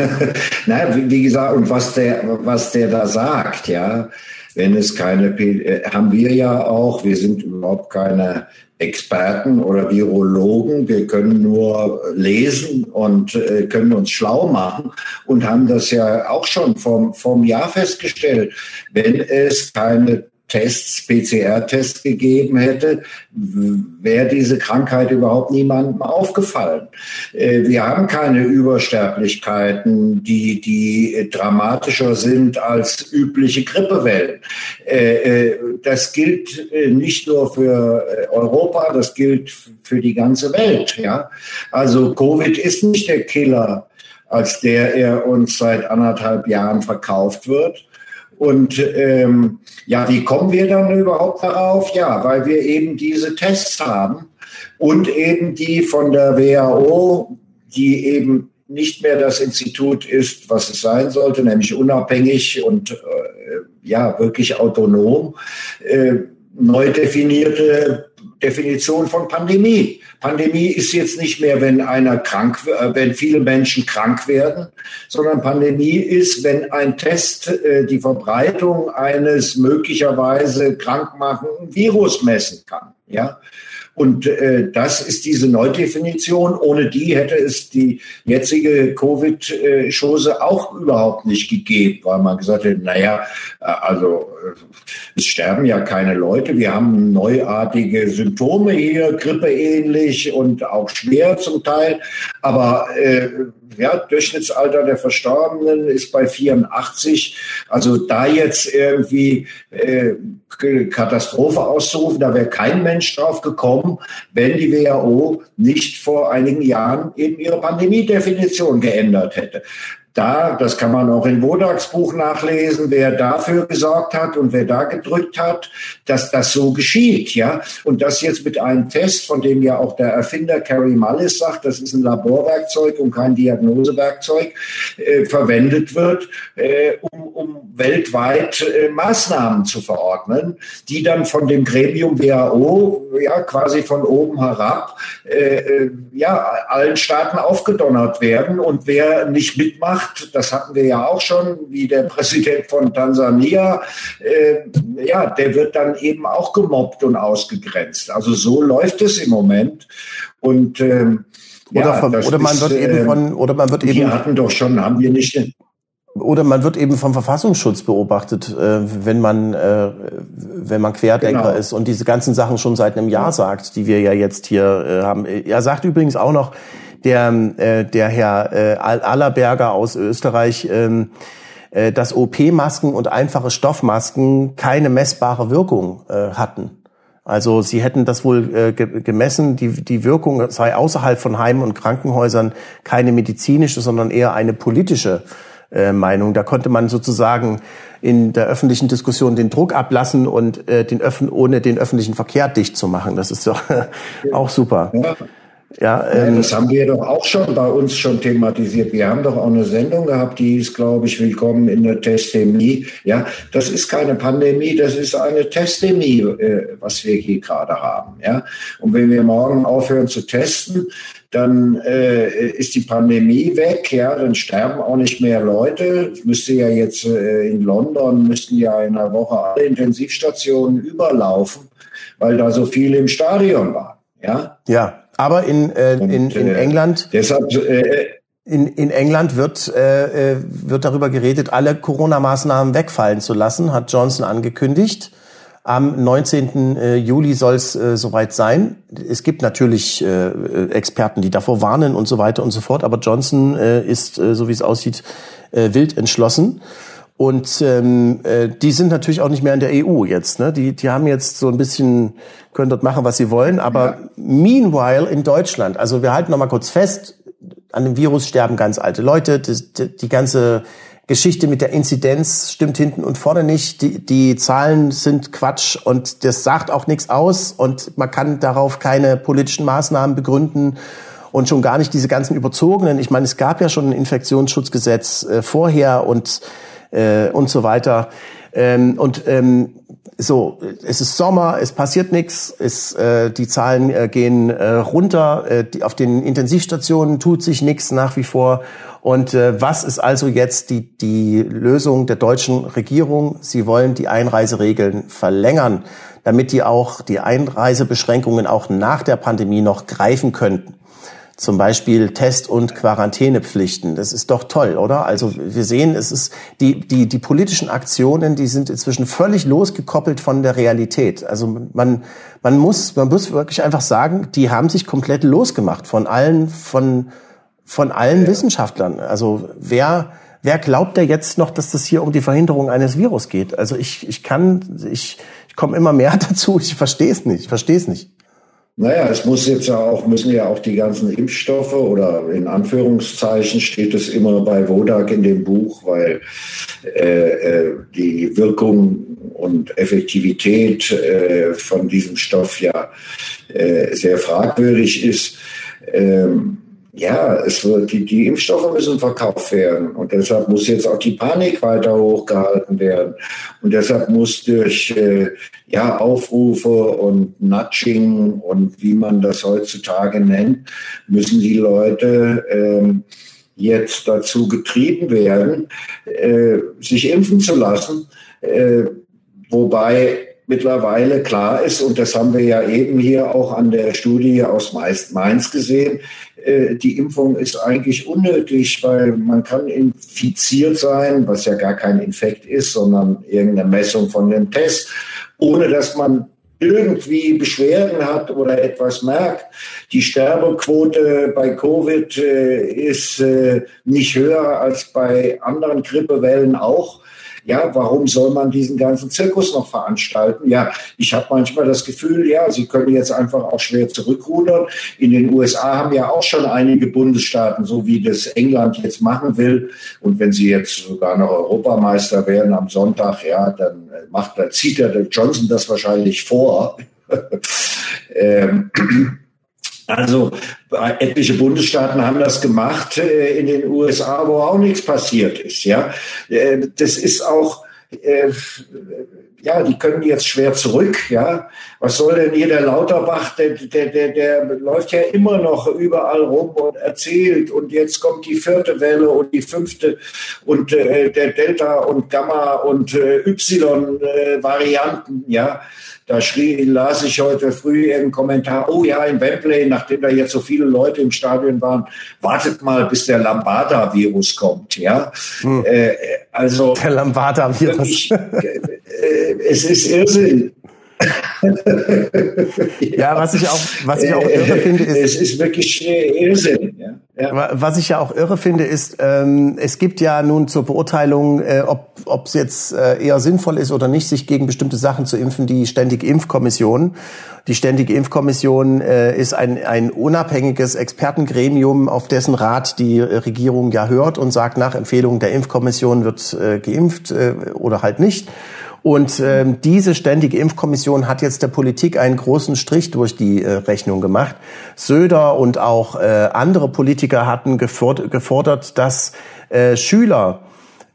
naja, wie gesagt, und was der, was der da sagt, ja, wenn es keine, äh, haben wir ja auch, wir sind überhaupt keine Experten oder Virologen, wir können nur lesen und äh, können uns schlau machen und haben das ja auch schon vom, vom Jahr festgestellt. Wenn es keine Tests, PCR-Tests gegeben hätte, wäre diese Krankheit überhaupt niemandem aufgefallen. Äh, wir haben keine Übersterblichkeiten, die, die dramatischer sind als übliche Grippewellen. Äh, äh, das gilt nicht nur für Europa, das gilt für die ganze Welt. Ja? Also Covid ist nicht der Killer, als der er uns seit anderthalb Jahren verkauft wird Und ähm, ja, wie kommen wir dann überhaupt darauf? Ja, weil wir eben diese Tests haben und eben die von der WHO, die eben nicht mehr das Institut ist, was es sein sollte, nämlich unabhängig und äh, ja wirklich autonom, äh, neu definierte Definition von Pandemie. Pandemie ist jetzt nicht mehr, wenn einer krank, äh, wenn viele Menschen krank werden, sondern Pandemie ist, wenn ein Test äh, die Verbreitung eines möglicherweise krankmachenden Virus messen kann. Ja, und äh, das ist diese Neudefinition. Ohne die hätte es die jetzige Covid-Chose auch überhaupt nicht gegeben, weil man gesagt hätte, naja, äh, also äh, es sterben ja keine Leute. Wir haben neuartige Symptome hier, Grippe ähnlich und auch schwer zum Teil. Aber äh, ja, Durchschnittsalter der Verstorbenen ist bei 84. Also da jetzt irgendwie äh, Katastrophe auszurufen, da wäre kein Mensch drauf gekommen, wenn die WHO nicht vor einigen Jahren eben ihre Pandemiedefinition geändert hätte da, das kann man auch in Wodaks Buch nachlesen, wer dafür gesorgt hat und wer da gedrückt hat, dass das so geschieht, ja. Und das jetzt mit einem Test, von dem ja auch der Erfinder Carrie Mullis sagt, das ist ein Laborwerkzeug und kein Diagnosewerkzeug, äh, verwendet wird, äh, um, um weltweit äh, Maßnahmen zu verordnen, die dann von dem Gremium WHO, ja, quasi von oben herab, äh, äh, ja, allen Staaten aufgedonnert werden. Und wer nicht mitmacht, macht, das hatten wir ja auch schon, wie der Präsident von Tansania, äh, ja, der wird dann eben auch gemobbt und ausgegrenzt. Also so läuft es im Moment. Und ähm, oder, ja, von, oder man ist, wird eben äh, von, oder man wird eben. Wir hatten doch schon, haben wir nicht. Oder man wird eben vom Verfassungsschutz beobachtet, äh, wenn man äh, wenn man Querdenker genau. ist und diese ganzen Sachen schon seit einem Jahr sagt, die wir ja jetzt hier haben. Er sagt übrigens auch noch, der, äh, der Herr äh, Allerberger aus Österreich, ähm, äh, dass OP-Masken und einfache Stoffmasken keine messbare Wirkung äh, hatten. Also sie hätten das wohl äh, gemessen, die, die Wirkung sei außerhalb von Heimen und Krankenhäusern keine medizinische, sondern eher eine politische äh, Meinung. Da konnte man sozusagen in der öffentlichen Diskussion den Druck ablassen und äh, den Öffn ohne den öffentlichen Verkehr dicht zu machen. Das ist doch auch super. Ja. Ja, ähm, das haben wir doch auch schon bei uns schon thematisiert. Wir haben doch auch eine Sendung gehabt, die ist, glaube ich, Willkommen in der Testemie. Ja, das ist keine Pandemie, das ist eine Testemie, äh, was wir hier gerade haben. Ja, und wenn wir morgen aufhören zu testen, dann äh, ist die Pandemie weg, ja, dann sterben auch nicht mehr Leute. Es müsste ja jetzt äh, in London müssten ja in einer Woche alle Intensivstationen überlaufen, weil da so viele im Stadion waren. Ja. Ja. Aber in, äh, in, in äh, England. Deshalb, äh, in, in England wird, äh, äh, wird darüber geredet, alle Corona-Maßnahmen wegfallen zu lassen, hat Johnson angekündigt. Am 19. Äh, Juli soll es äh, soweit sein. Es gibt natürlich äh, Experten, die davor warnen und so weiter und so fort, aber Johnson äh, ist, äh, so wie es aussieht, äh, wild entschlossen. Und ähm, äh, die sind natürlich auch nicht mehr in der EU jetzt. Ne? Die, die haben jetzt so ein bisschen, können dort machen, was sie wollen. Aber ja. meanwhile in Deutschland, also wir halten noch mal kurz fest, an dem Virus sterben ganz alte Leute. Die, die, die ganze Geschichte mit der Inzidenz stimmt hinten und vorne nicht. Die, die Zahlen sind Quatsch und das sagt auch nichts aus. Und man kann darauf keine politischen Maßnahmen begründen und schon gar nicht diese ganzen überzogenen. Ich meine, es gab ja schon ein Infektionsschutzgesetz äh, vorher und äh, und so weiter. Ähm, und ähm, so, es ist Sommer, es passiert nichts, es, äh, die Zahlen äh, gehen äh, runter, äh, die, auf den Intensivstationen tut sich nichts nach wie vor. Und äh, was ist also jetzt die, die Lösung der deutschen Regierung? Sie wollen die Einreiseregeln verlängern, damit die auch die Einreisebeschränkungen auch nach der Pandemie noch greifen könnten zum Beispiel Test- und Quarantänepflichten. Das ist doch toll, oder? Also wir sehen, es ist die, die, die politischen Aktionen, die sind inzwischen völlig losgekoppelt von der Realität. Also man, man muss, man muss wirklich einfach sagen, die haben sich komplett losgemacht von allen, von, von allen ja. Wissenschaftlern. Also wer, wer glaubt denn jetzt noch, dass das hier um die Verhinderung eines Virus geht? Also ich, ich kann, ich, ich komme immer mehr dazu, ich verstehe es nicht, ich verstehe es nicht. Naja, es muss jetzt ja auch, müssen ja auch die ganzen Impfstoffe oder in Anführungszeichen steht es immer bei Wodak in dem Buch, weil äh, äh, die Wirkung und Effektivität äh, von diesem Stoff ja äh, sehr fragwürdig ist. Ähm, ja, es wird, die, die Impfstoffe müssen verkauft werden. Und deshalb muss jetzt auch die Panik weiter hochgehalten werden. Und deshalb muss durch äh, ja, Aufrufe und Nudging und wie man das heutzutage nennt, müssen die Leute ähm, jetzt dazu getrieben werden, äh, sich impfen zu lassen, äh, wobei mittlerweile klar ist, und das haben wir ja eben hier auch an der Studie aus Mainz gesehen, äh, die Impfung ist eigentlich unnötig, weil man kann infiziert sein, was ja gar kein Infekt ist, sondern irgendeine Messung von dem Test, ohne dass man irgendwie Beschwerden hat oder etwas merkt. Die Sterbequote bei Covid äh, ist äh, nicht höher als bei anderen Grippewellen auch. Ja, warum soll man diesen ganzen Zirkus noch veranstalten? Ja, ich habe manchmal das Gefühl, ja, sie können jetzt einfach auch schwer zurückrudern. In den USA haben ja auch schon einige Bundesstaaten, so wie das England jetzt machen will. Und wenn sie jetzt sogar noch Europameister werden am Sonntag, ja, dann äh, macht, dann zieht der Johnson das wahrscheinlich vor. ähm, also etliche Bundesstaaten haben das gemacht äh, in den USA, wo auch nichts passiert ist. Ja, äh, das ist auch äh, ja, die können jetzt schwer zurück, ja. Was soll denn hier der Lauterbach, der, der, der, der läuft ja immer noch überall rum und erzählt und jetzt kommt die vierte Welle und die fünfte und äh, der Delta und Gamma und äh, Y-Varianten, äh, ja. Da schrie, las ich heute früh einen Kommentar, oh ja, in Wembley, nachdem da jetzt so viele Leute im Stadion waren, wartet mal, bis der Lambada-Virus kommt, ja. Hm. Äh, also. Der Lambada-Virus. Äh, es ist Irrsinn. ja, was ich auch, was ich auch irre finde, ist. Es ist wirklich Irrsinn, ja. Ja. Was ich ja auch irre finde, ist, ähm, es gibt ja nun zur Beurteilung, äh, ob es jetzt äh, eher sinnvoll ist oder nicht, sich gegen bestimmte Sachen zu impfen, die Ständige Impfkommission. Die Ständige Impfkommission äh, ist ein, ein unabhängiges Expertengremium, auf dessen Rat die Regierung ja hört und sagt, nach Empfehlung der Impfkommission wird äh, geimpft äh, oder halt nicht. Und ähm, diese ständige Impfkommission hat jetzt der Politik einen großen Strich durch die äh, Rechnung gemacht. Söder und auch äh, andere Politiker hatten gefordert, dass äh, Schüler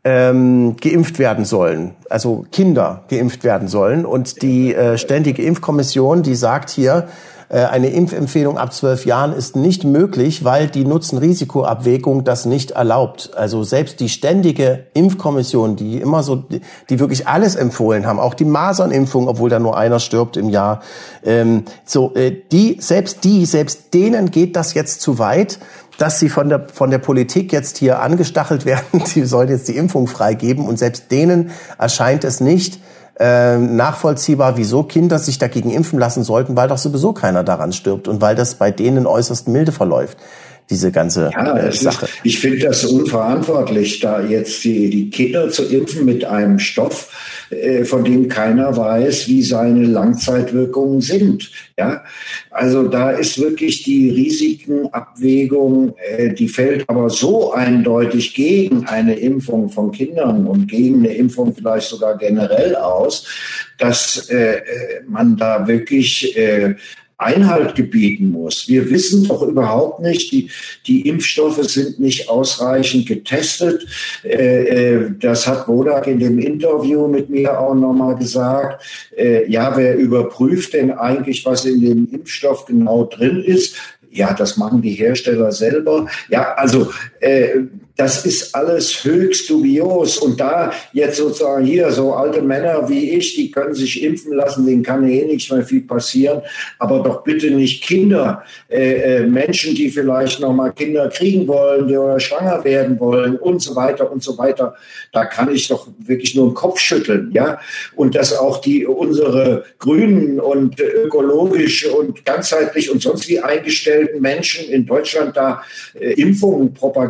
ähm, geimpft werden sollen, also Kinder geimpft werden sollen. Und die äh, ständige Impfkommission, die sagt hier, eine Impfempfehlung ab zwölf Jahren ist nicht möglich, weil die Nutzen-Risiko-Abwägung das nicht erlaubt. Also selbst die ständige Impfkommission, die immer so, die wirklich alles empfohlen haben, auch die Masernimpfung, obwohl da nur einer stirbt im Jahr, ähm, so äh, die, selbst die, selbst denen geht das jetzt zu weit dass sie von der, von der Politik jetzt hier angestachelt werden, sie sollen jetzt die Impfung freigeben und selbst denen erscheint es nicht äh, nachvollziehbar, wieso Kinder sich dagegen impfen lassen sollten, weil doch sowieso keiner daran stirbt und weil das bei denen äußerst milde verläuft diese ganze ja, äh, Sache. Ist, ich finde das unverantwortlich, da jetzt die, die Kinder zu impfen mit einem Stoff, äh, von dem keiner weiß, wie seine Langzeitwirkungen sind. Ja, also da ist wirklich die Risikenabwägung, äh, die fällt aber so eindeutig gegen eine Impfung von Kindern und gegen eine Impfung vielleicht sogar generell aus, dass äh, äh man da wirklich äh, Einhalt gebieten muss. Wir wissen doch überhaupt nicht, die, die Impfstoffe sind nicht ausreichend getestet. Äh, äh, das hat Wodak in dem Interview mit mir auch nochmal gesagt. Äh, ja, wer überprüft denn eigentlich, was in dem Impfstoff genau drin ist? Ja, das machen die Hersteller selber. Ja, also das ist alles höchst dubios. Und da jetzt sozusagen hier so alte Männer wie ich, die können sich impfen lassen, denen kann eh nicht mehr viel passieren. Aber doch bitte nicht Kinder, äh, äh, Menschen, die vielleicht noch mal Kinder kriegen wollen, die oder schwanger werden wollen und so weiter und so weiter. Da kann ich doch wirklich nur den Kopf schütteln, ja. Und dass auch die unsere Grünen und ökologisch und ganzheitlich und sonst wie eingestellt aufgestellten Menschen in Deutschland da äh, Impfungen propagieren.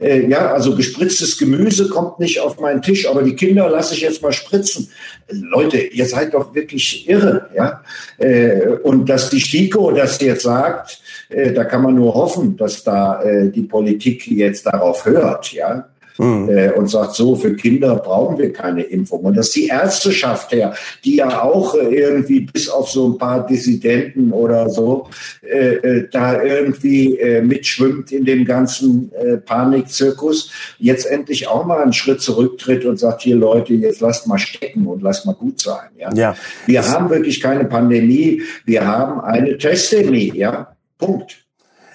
Äh, ja, also gespritztes Gemüse kommt nicht auf meinen Tisch, aber die Kinder lasse ich jetzt mal spritzen. Leute, ihr seid doch wirklich irre, ja. Äh, und dass die STIKO das jetzt sagt, äh, da kann man nur hoffen, dass da äh, die Politik jetzt darauf hört, ja mhm. äh, und sagt, so, für Kinder brauchen wir keine Impfung. Und dass die Ärzteschaft her, die ja auch äh, irgendwie bis auf so ein paar Dissidenten oder so, äh, äh, da irgendwie äh, mitschwimmt in dem ganzen äh, Panikzirkus, jetzt endlich auch mal einen Schritt zurücktritt und sagt, hier Leute, jetzt lasst mal stecken und lasst mal gut sein. Ja? ja. Wir haben wirklich keine Pandemie, wir haben eine Testemie, ja. Punkt.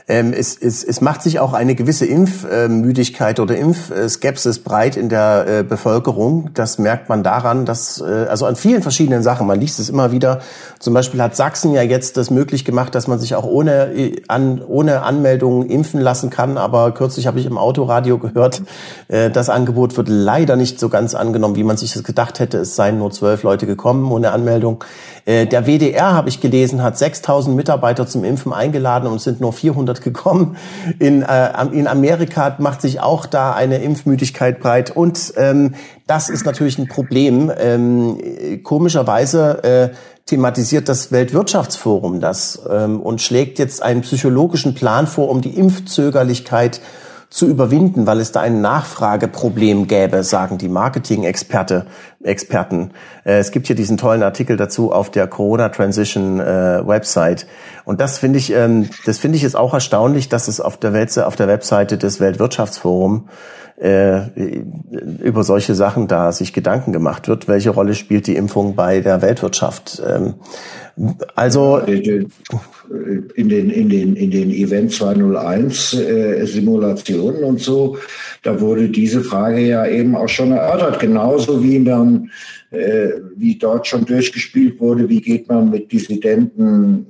Ähm, es, es, es macht sich auch eine gewisse Impfmüdigkeit oder Impfskepsis breit in der äh, Bevölkerung. Das merkt man daran, dass, äh, also an vielen verschiedenen Sachen, man liest es immer wieder. Zum Beispiel hat Sachsen ja jetzt das möglich gemacht, dass man sich auch ohne, äh, an, ohne Anmeldung impfen lassen kann. Aber kürzlich habe ich im Autoradio gehört, äh, das Angebot wird leider nicht so ganz angenommen, wie man sich das gedacht hätte. Es seien nur zwölf Leute gekommen ohne Anmeldung. Äh, der WDR, habe ich gelesen, hat 6000 Mitarbeiter zum Impfen eingeladen und sind nur 400 gekommen. In, äh, in Amerika macht sich auch da eine Impfmüdigkeit breit und ähm, das ist natürlich ein Problem. Ähm, komischerweise äh, thematisiert das Weltwirtschaftsforum das ähm, und schlägt jetzt einen psychologischen Plan vor, um die Impfzögerlichkeit zu überwinden, weil es da ein Nachfrageproblem gäbe, sagen die Marketing-Experte, Experten. Äh, es gibt hier diesen tollen Artikel dazu auf der Corona Transition äh, Website. Und das finde ich, ähm, das finde ich jetzt auch erstaunlich, dass es auf der, Welt, auf der Webseite des Weltwirtschaftsforums äh, über solche Sachen da sich Gedanken gemacht wird. Welche Rolle spielt die Impfung bei der Weltwirtschaft? Ähm, also in den, in den, in den Event 201 äh, Simulationen und so, da wurde diese Frage ja eben auch schon erörtert. Genauso wie dann, äh, wie dort schon durchgespielt wurde, wie geht man mit Dissidenten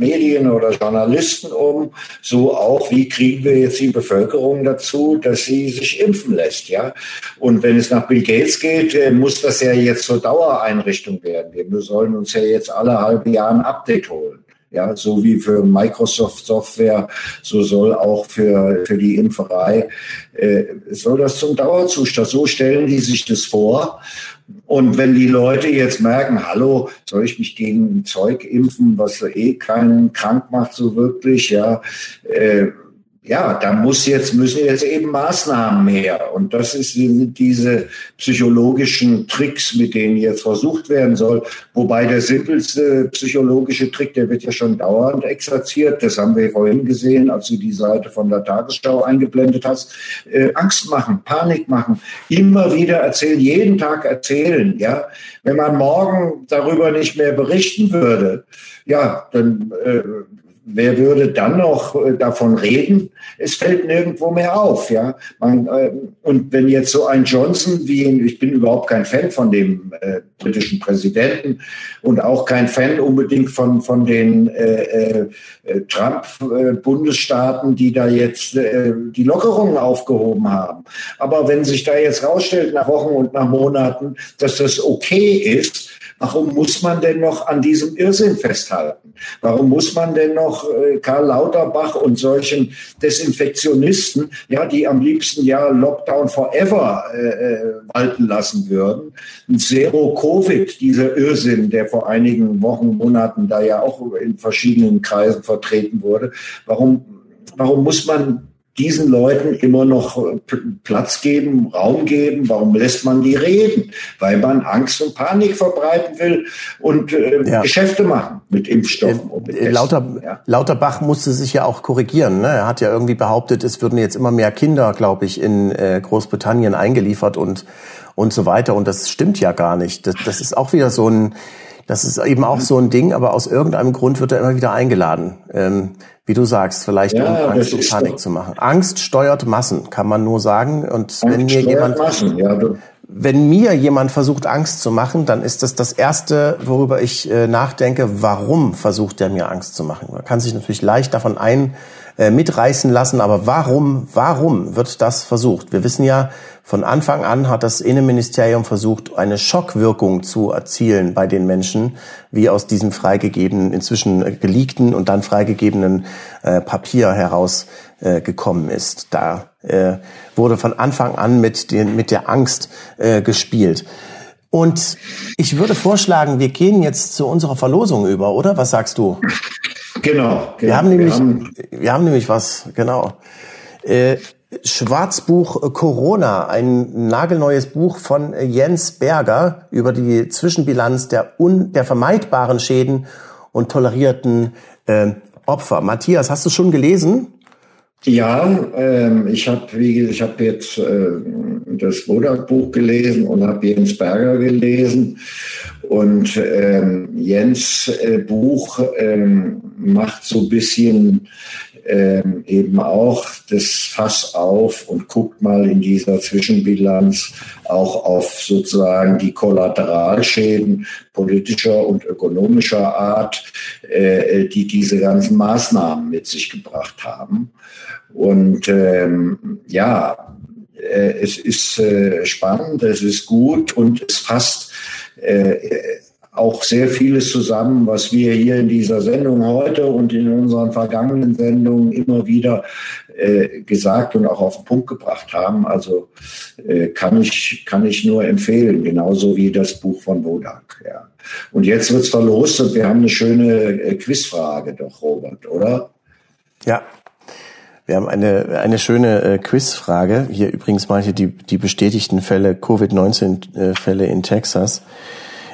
Medien oder Journalisten um, so auch, wie kriegen wir jetzt die Bevölkerung dazu, dass sie sich impfen lässt, ja. Und wenn es nach Bill Gates geht, äh, muss das ja jetzt zur Dauereinrichtung werden. Wir sollen uns ja jetzt alle halbe Jahre ein Update holen. Ja, so wie für Microsoft Software, so soll auch für, für die Impferei, äh, soll das zum Dauerzustand. So stellen die sich das vor. Und wenn die Leute jetzt merken, hallo, soll ich mich gegen Zeug impfen, was eh keinen krank macht so wirklich, ja, äh, ja, da muss jetzt, müssen jetzt eben Maßnahmen her. Und das ist, sind diese psychologischen Tricks, mit denen jetzt versucht werden soll. Wobei der simpelste psychologische Trick, der wird ja schon dauernd exerziert. Das haben wir vorhin gesehen, als du die Seite von der Tagesschau eingeblendet hast. Äh, Angst machen, Panik machen, immer wieder erzählen, jeden Tag erzählen, ja. Wenn man morgen darüber nicht mehr berichten würde, ja, dann äh, wer würde dann noch äh, davon reden? Es fällt nirgendwo mehr auf, ja. Man, äh, und wenn jetzt so ein Johnson wie, ich bin überhaupt kein Fan von dem äh, britischen Präsidenten und auch kein Fan unbedingt von, von den äh, äh, Trump-Bundesstaaten, die da jetzt äh, die Lockerungen aufgehoben haben. Aber wenn sich da jetzt rausstellt nach Wochen und nach Monaten, dass das okay ist, Warum muss man denn noch an diesem Irrsinn festhalten? Warum muss man denn noch äh, Karl Lauterbach und solchen Desinfektionisten, ja, die am liebsten ja Lockdown forever äh, äh, walten lassen würden? Zero Covid, dieser Irrsinn, der vor einigen Wochen, Monaten da ja auch in verschiedenen Kreisen vertreten wurde. Warum, warum muss man diesen Leuten immer noch äh, Platz geben, Raum geben? Warum lässt man die reden? Weil man Angst und Panik verbreiten will und äh, ja. Geschäfte machen mit Impfstoffen. Äh, und mit äh, Lauter, ja. Lauterbach musste sich ja auch korrigieren. Ne? Er hat ja irgendwie behauptet, es würden jetzt immer mehr Kinder, glaube ich, in äh, Großbritannien eingeliefert und und so weiter. Und das stimmt ja gar nicht. Das, das ist auch wieder so ein das ist eben auch so ein Ding, aber aus irgendeinem Grund wird er immer wieder eingeladen. Ähm, wie du sagst, vielleicht ja, um Angst und Panik so. zu machen. Angst steuert Massen, kann man nur sagen. Und Angst wenn mir jemand, Massen, ja, wenn mir jemand versucht, Angst zu machen, dann ist das das erste, worüber ich äh, nachdenke. Warum versucht der mir Angst zu machen? Man kann sich natürlich leicht davon ein äh, mitreißen lassen, aber warum, warum wird das versucht? Wir wissen ja Von Anfang an hat das Innenministerium versucht, eine Schockwirkung zu erzielen bei den Menschen, wie aus diesem freigegebenen, inzwischen geleakten und dann freigegebenen äh, Papier herausgekommen äh, ist. Da äh, wurde von Anfang an mit, den, mit der Angst äh, gespielt. Und ich würde vorschlagen, wir gehen jetzt zu unserer Verlosung über, oder? Was sagst du? Genau. Wir haben nämlich, wir haben, wir haben nämlich was, genau. Äh, Schwarzbuch Corona, ein nagelneues Buch von Jens Berger über die Zwischenbilanz der, un, der vermeidbaren Schäden und tolerierten äh, Opfer. Matthias, hast du schon gelesen? Ja, ähm, ich habe ich habe jetzt äh, das Wodak-Buch gelesen und habe Jens Berger gelesen. Und ähm, Jens äh, Buch ähm, macht so ein bisschen ähm, eben auch das Fass auf und guckt mal in dieser Zwischenbilanz auch auf sozusagen die Kollateralschäden politischer und ökonomischer Art, äh, die diese ganzen Maßnahmen mit sich gebracht haben. Und ähm, ja, äh, es ist äh, spannend, es ist gut und es fasst äh, auch sehr vieles zusammen, was wir hier in dieser Sendung heute und in unseren vergangenen Sendungen immer wieder äh, gesagt und auch auf den Punkt gebracht haben. Also äh, kann ich kann ich nur empfehlen, genauso wie das Buch von Wodak. Ja. Und jetzt wird's verlost und wir haben eine schöne äh, Quizfrage, doch Robert, oder? Ja, wir haben eine, eine schöne äh, Quizfrage. Hier übrigens mal hier die, die bestätigten Fälle, Covid-19-Fälle in Texas.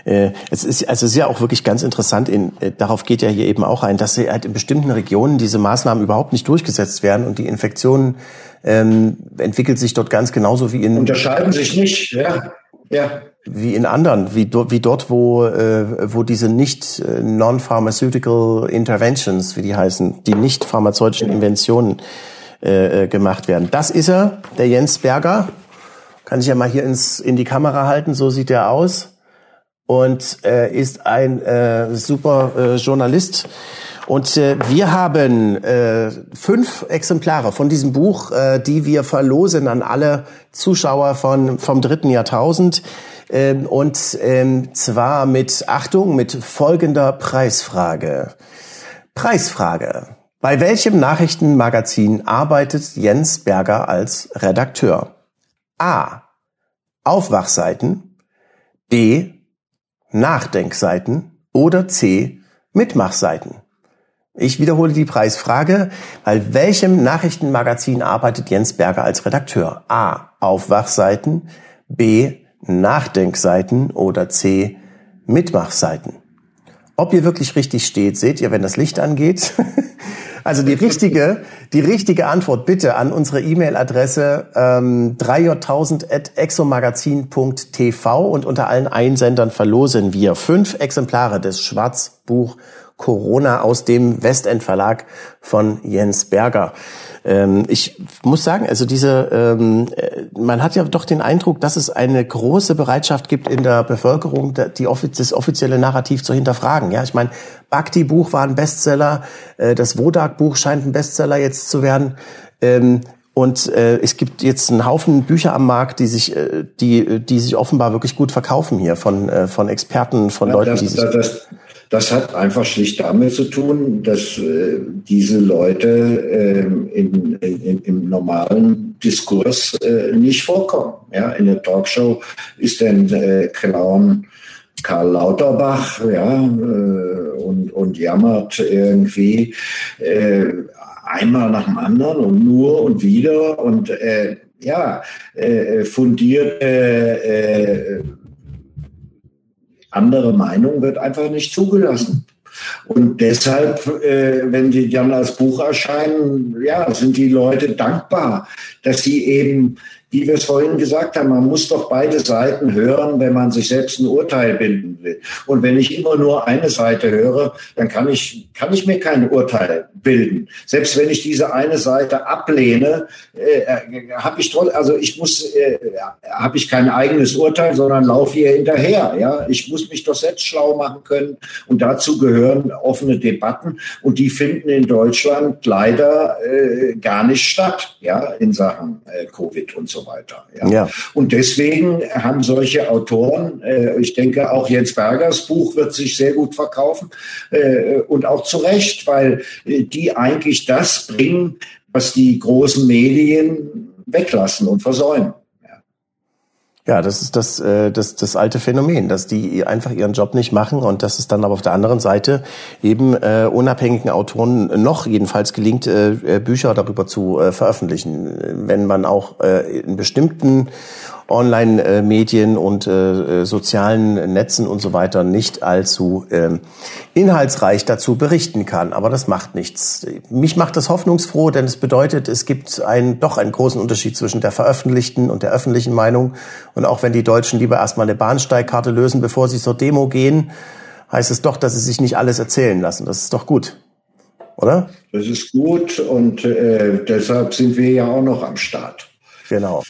Äh, es ist also es ist ja auch wirklich ganz interessant, in, äh, darauf geht ja hier eben auch ein, dass halt in bestimmten Regionen diese Maßnahmen überhaupt nicht durchgesetzt werden und die Infektionen ähm, entwickelt sich dort ganz genauso wie in... Unterscheiden sich nicht, ja. Ja wie in anderen, wie, do, wie dort, wo, äh, wo diese nicht äh, non-pharmaceutical interventions, wie die heißen, die nicht pharmazeutischen Inventionen äh, äh, gemacht werden. Das ist er, der Jens Berger. Kann ich ja mal hier ins, in die Kamera halten, so sieht er aus. Und äh, ist ein äh, super äh, Journalist. Und äh, wir haben äh, fünf Exemplare von diesem Buch, äh, die wir verlosen an alle Zuschauer von, vom dritten Jahrtausend. Ähm, und ähm, zwar mit Achtung, mit folgender Preisfrage. Preisfrage. Bei welchem Nachrichtenmagazin arbeitet Jens Berger als Redakteur? A. Aufwachseiten. B. Nachdenkseiten. Oder C. Mitmachseiten. Ich wiederhole die Preisfrage. Bei welchem Nachrichtenmagazin arbeitet Jens Berger als Redakteur? A. Aufwachseiten. B. Nachdenkseiten oder C. Mitmachseiten. Ob ihr wirklich richtig steht, seht ihr, wenn das Licht angeht. also die richtige, die richtige Antwort bitte an unsere E-Mail-Adresse ähm, 3j1000.exomagazin.tv und unter allen Einsendern verlosen wir fünf Exemplare des Schwarzbuch Corona aus dem Westend Verlag von Jens Berger. Ähm, ich muss sagen, also diese, ähm, äh, man hat ja doch den Eindruck, dass es eine große Bereitschaft gibt in der Bevölkerung, die, das offizielle Narrativ zu hinterfragen. Ja, ich meine, Bhakti-Buch war ein Bestseller, äh, das Wodak-Buch scheint ein Bestseller jetzt zu werden. Ähm, und äh, es gibt jetzt einen Haufen Bücher am Markt, die sich, äh, die, die sich offenbar wirklich gut verkaufen hier von, äh, von Experten, von ja, Leuten, das, die sich. Das, das hat einfach schlicht damit zu tun, dass äh, diese Leute äh, in, in, im normalen Diskurs äh, nicht vorkommen. Ja, in der Talkshow ist ein äh, Clown Karl Lauterbach, ja, äh, und, und jammert irgendwie äh, einmal nach dem anderen und nur und wieder und äh, ja, äh, fundierte äh, andere Meinung wird einfach nicht zugelassen. Und deshalb, äh, wenn die dann als Buch erscheinen, ja, sind die Leute dankbar, dass sie eben wie wir es vorhin gesagt haben, man muss doch beide Seiten hören, wenn man sich selbst ein Urteil bilden will. Und wenn ich immer nur eine Seite höre, dann kann ich, kann ich mir kein Urteil bilden. Selbst wenn ich diese eine Seite ablehne, äh, äh habe ich trotzdem, also ich muss, äh, habe ich kein eigenes Urteil, sondern laufe hier hinterher. Ja, ich muss mich doch selbst schlau machen können. Und dazu gehören offene Debatten. Und die finden in Deutschland leider äh, gar nicht statt, ja, in Sachen äh, Covid und so so weiter. Ja. ja. Und deswegen haben solche Autoren, äh, ich denke auch Jens Bergers Buch wird sich sehr gut verkaufen äh, und auch zu Recht, weil äh, die eigentlich das bringen, was die großen Medien weglassen und versäumen. Ja, das ist das, äh, das, das alte Phänomen, dass die einfach ihren Job nicht machen und dass es dann aber auf der anderen Seite eben äh, unabhängigen Autoren noch jedenfalls gelingt, äh, äh Bücher darüber zu äh, veröffentlichen. Wenn man auch äh, in bestimmten Online-Medien und äh, sozialen Netzen und so weiter nicht allzu äh, inhaltsreich dazu berichten kann. Aber das macht nichts. Mich macht das hoffnungsfroh, denn es bedeutet, es gibt einen, doch einen großen Unterschied zwischen der veröffentlichten und der öffentlichen Meinung. Und auch wenn die Deutschen lieber erstmal eine Bahnsteigkarte lösen, bevor sie zur Demo gehen, heißt es doch, dass sie sich nicht alles erzählen lassen. Das ist doch gut. Oder? Das ist gut und äh, deshalb sind wir ja auch noch am Start. Genau.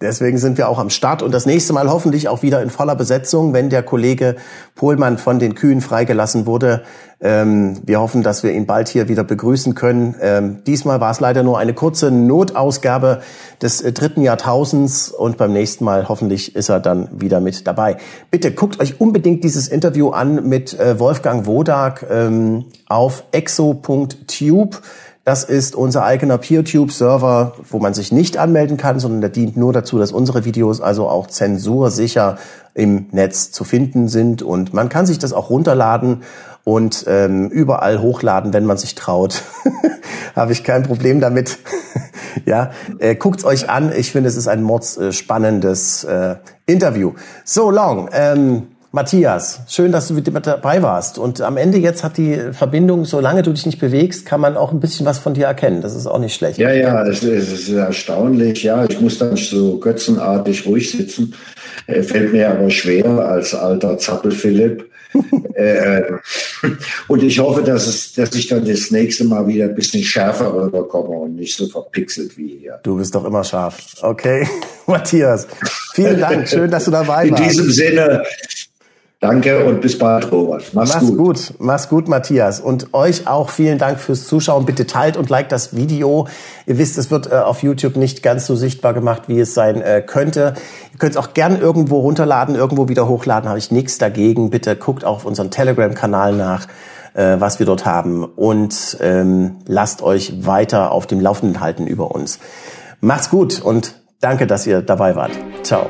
Deswegen sind wir auch am Start und das nächste Mal hoffentlich auch wieder in voller Besetzung, wenn der Kollege Pohlmann von den Kühen freigelassen wurde. Ähm, wir hoffen, dass wir ihn bald hier wieder begrüßen können. Ähm, diesmal war es leider nur eine kurze Notausgabe des äh, dritten Jahrtausends und beim nächsten Mal hoffentlich ist er dann wieder mit dabei. Bitte guckt euch unbedingt dieses Interview an mit äh, Wolfgang Wodak ähm, auf exo.tube. Das ist unser eigener PeerTube-Server, wo man sich nicht anmelden kann, sondern der dient nur dazu, dass unsere Videos also auch zensursicher im Netz zu finden sind. Und man kann sich das auch runterladen und ähm, überall hochladen, wenn man sich traut. Habe ich kein Problem damit. ja, äh, guckt's euch an. Ich finde, es ist ein mordsspannendes äh, Interview. So long. Ähm, Matthias, schön, dass du mit dabei warst. Und am Ende jetzt hat die Verbindung, solange du dich nicht bewegst, kann man auch ein bisschen was von dir erkennen. Das ist auch nicht schlecht. Ja, ja, es ist erstaunlich. Ja, ich muss dann so götzenartig ruhig sitzen. Äh, fällt mir aber schwer als alter Zappel-Philipp. äh, und ich hoffe, dass, es, dass ich dann das nächste Mal wieder ein bisschen schärfer rüberkomme und nicht so verpixelt wie hier. Du bist doch immer scharf. Okay, Matthias, vielen Dank. Schön, dass du dabei warst. In diesem Sinne, Danke und bis bald, Robert. Mach's, Mach's gut. gut. Mach's gut, Matthias. Und euch auch vielen Dank fürs Zuschauen. Bitte teilt und liked das Video. Ihr wisst, es wird äh, auf YouTube nicht ganz so sichtbar gemacht, wie es sein äh, könnte. Ihr könnt es auch gern irgendwo runterladen, irgendwo wieder hochladen. Habe ich nichts dagegen. Bitte guckt auf unseren Telegram-Kanal nach, äh, was wir dort haben. Und ähm, lasst euch weiter auf dem Laufenden halten über uns. Macht's gut und danke, dass ihr dabei wart. Ciao.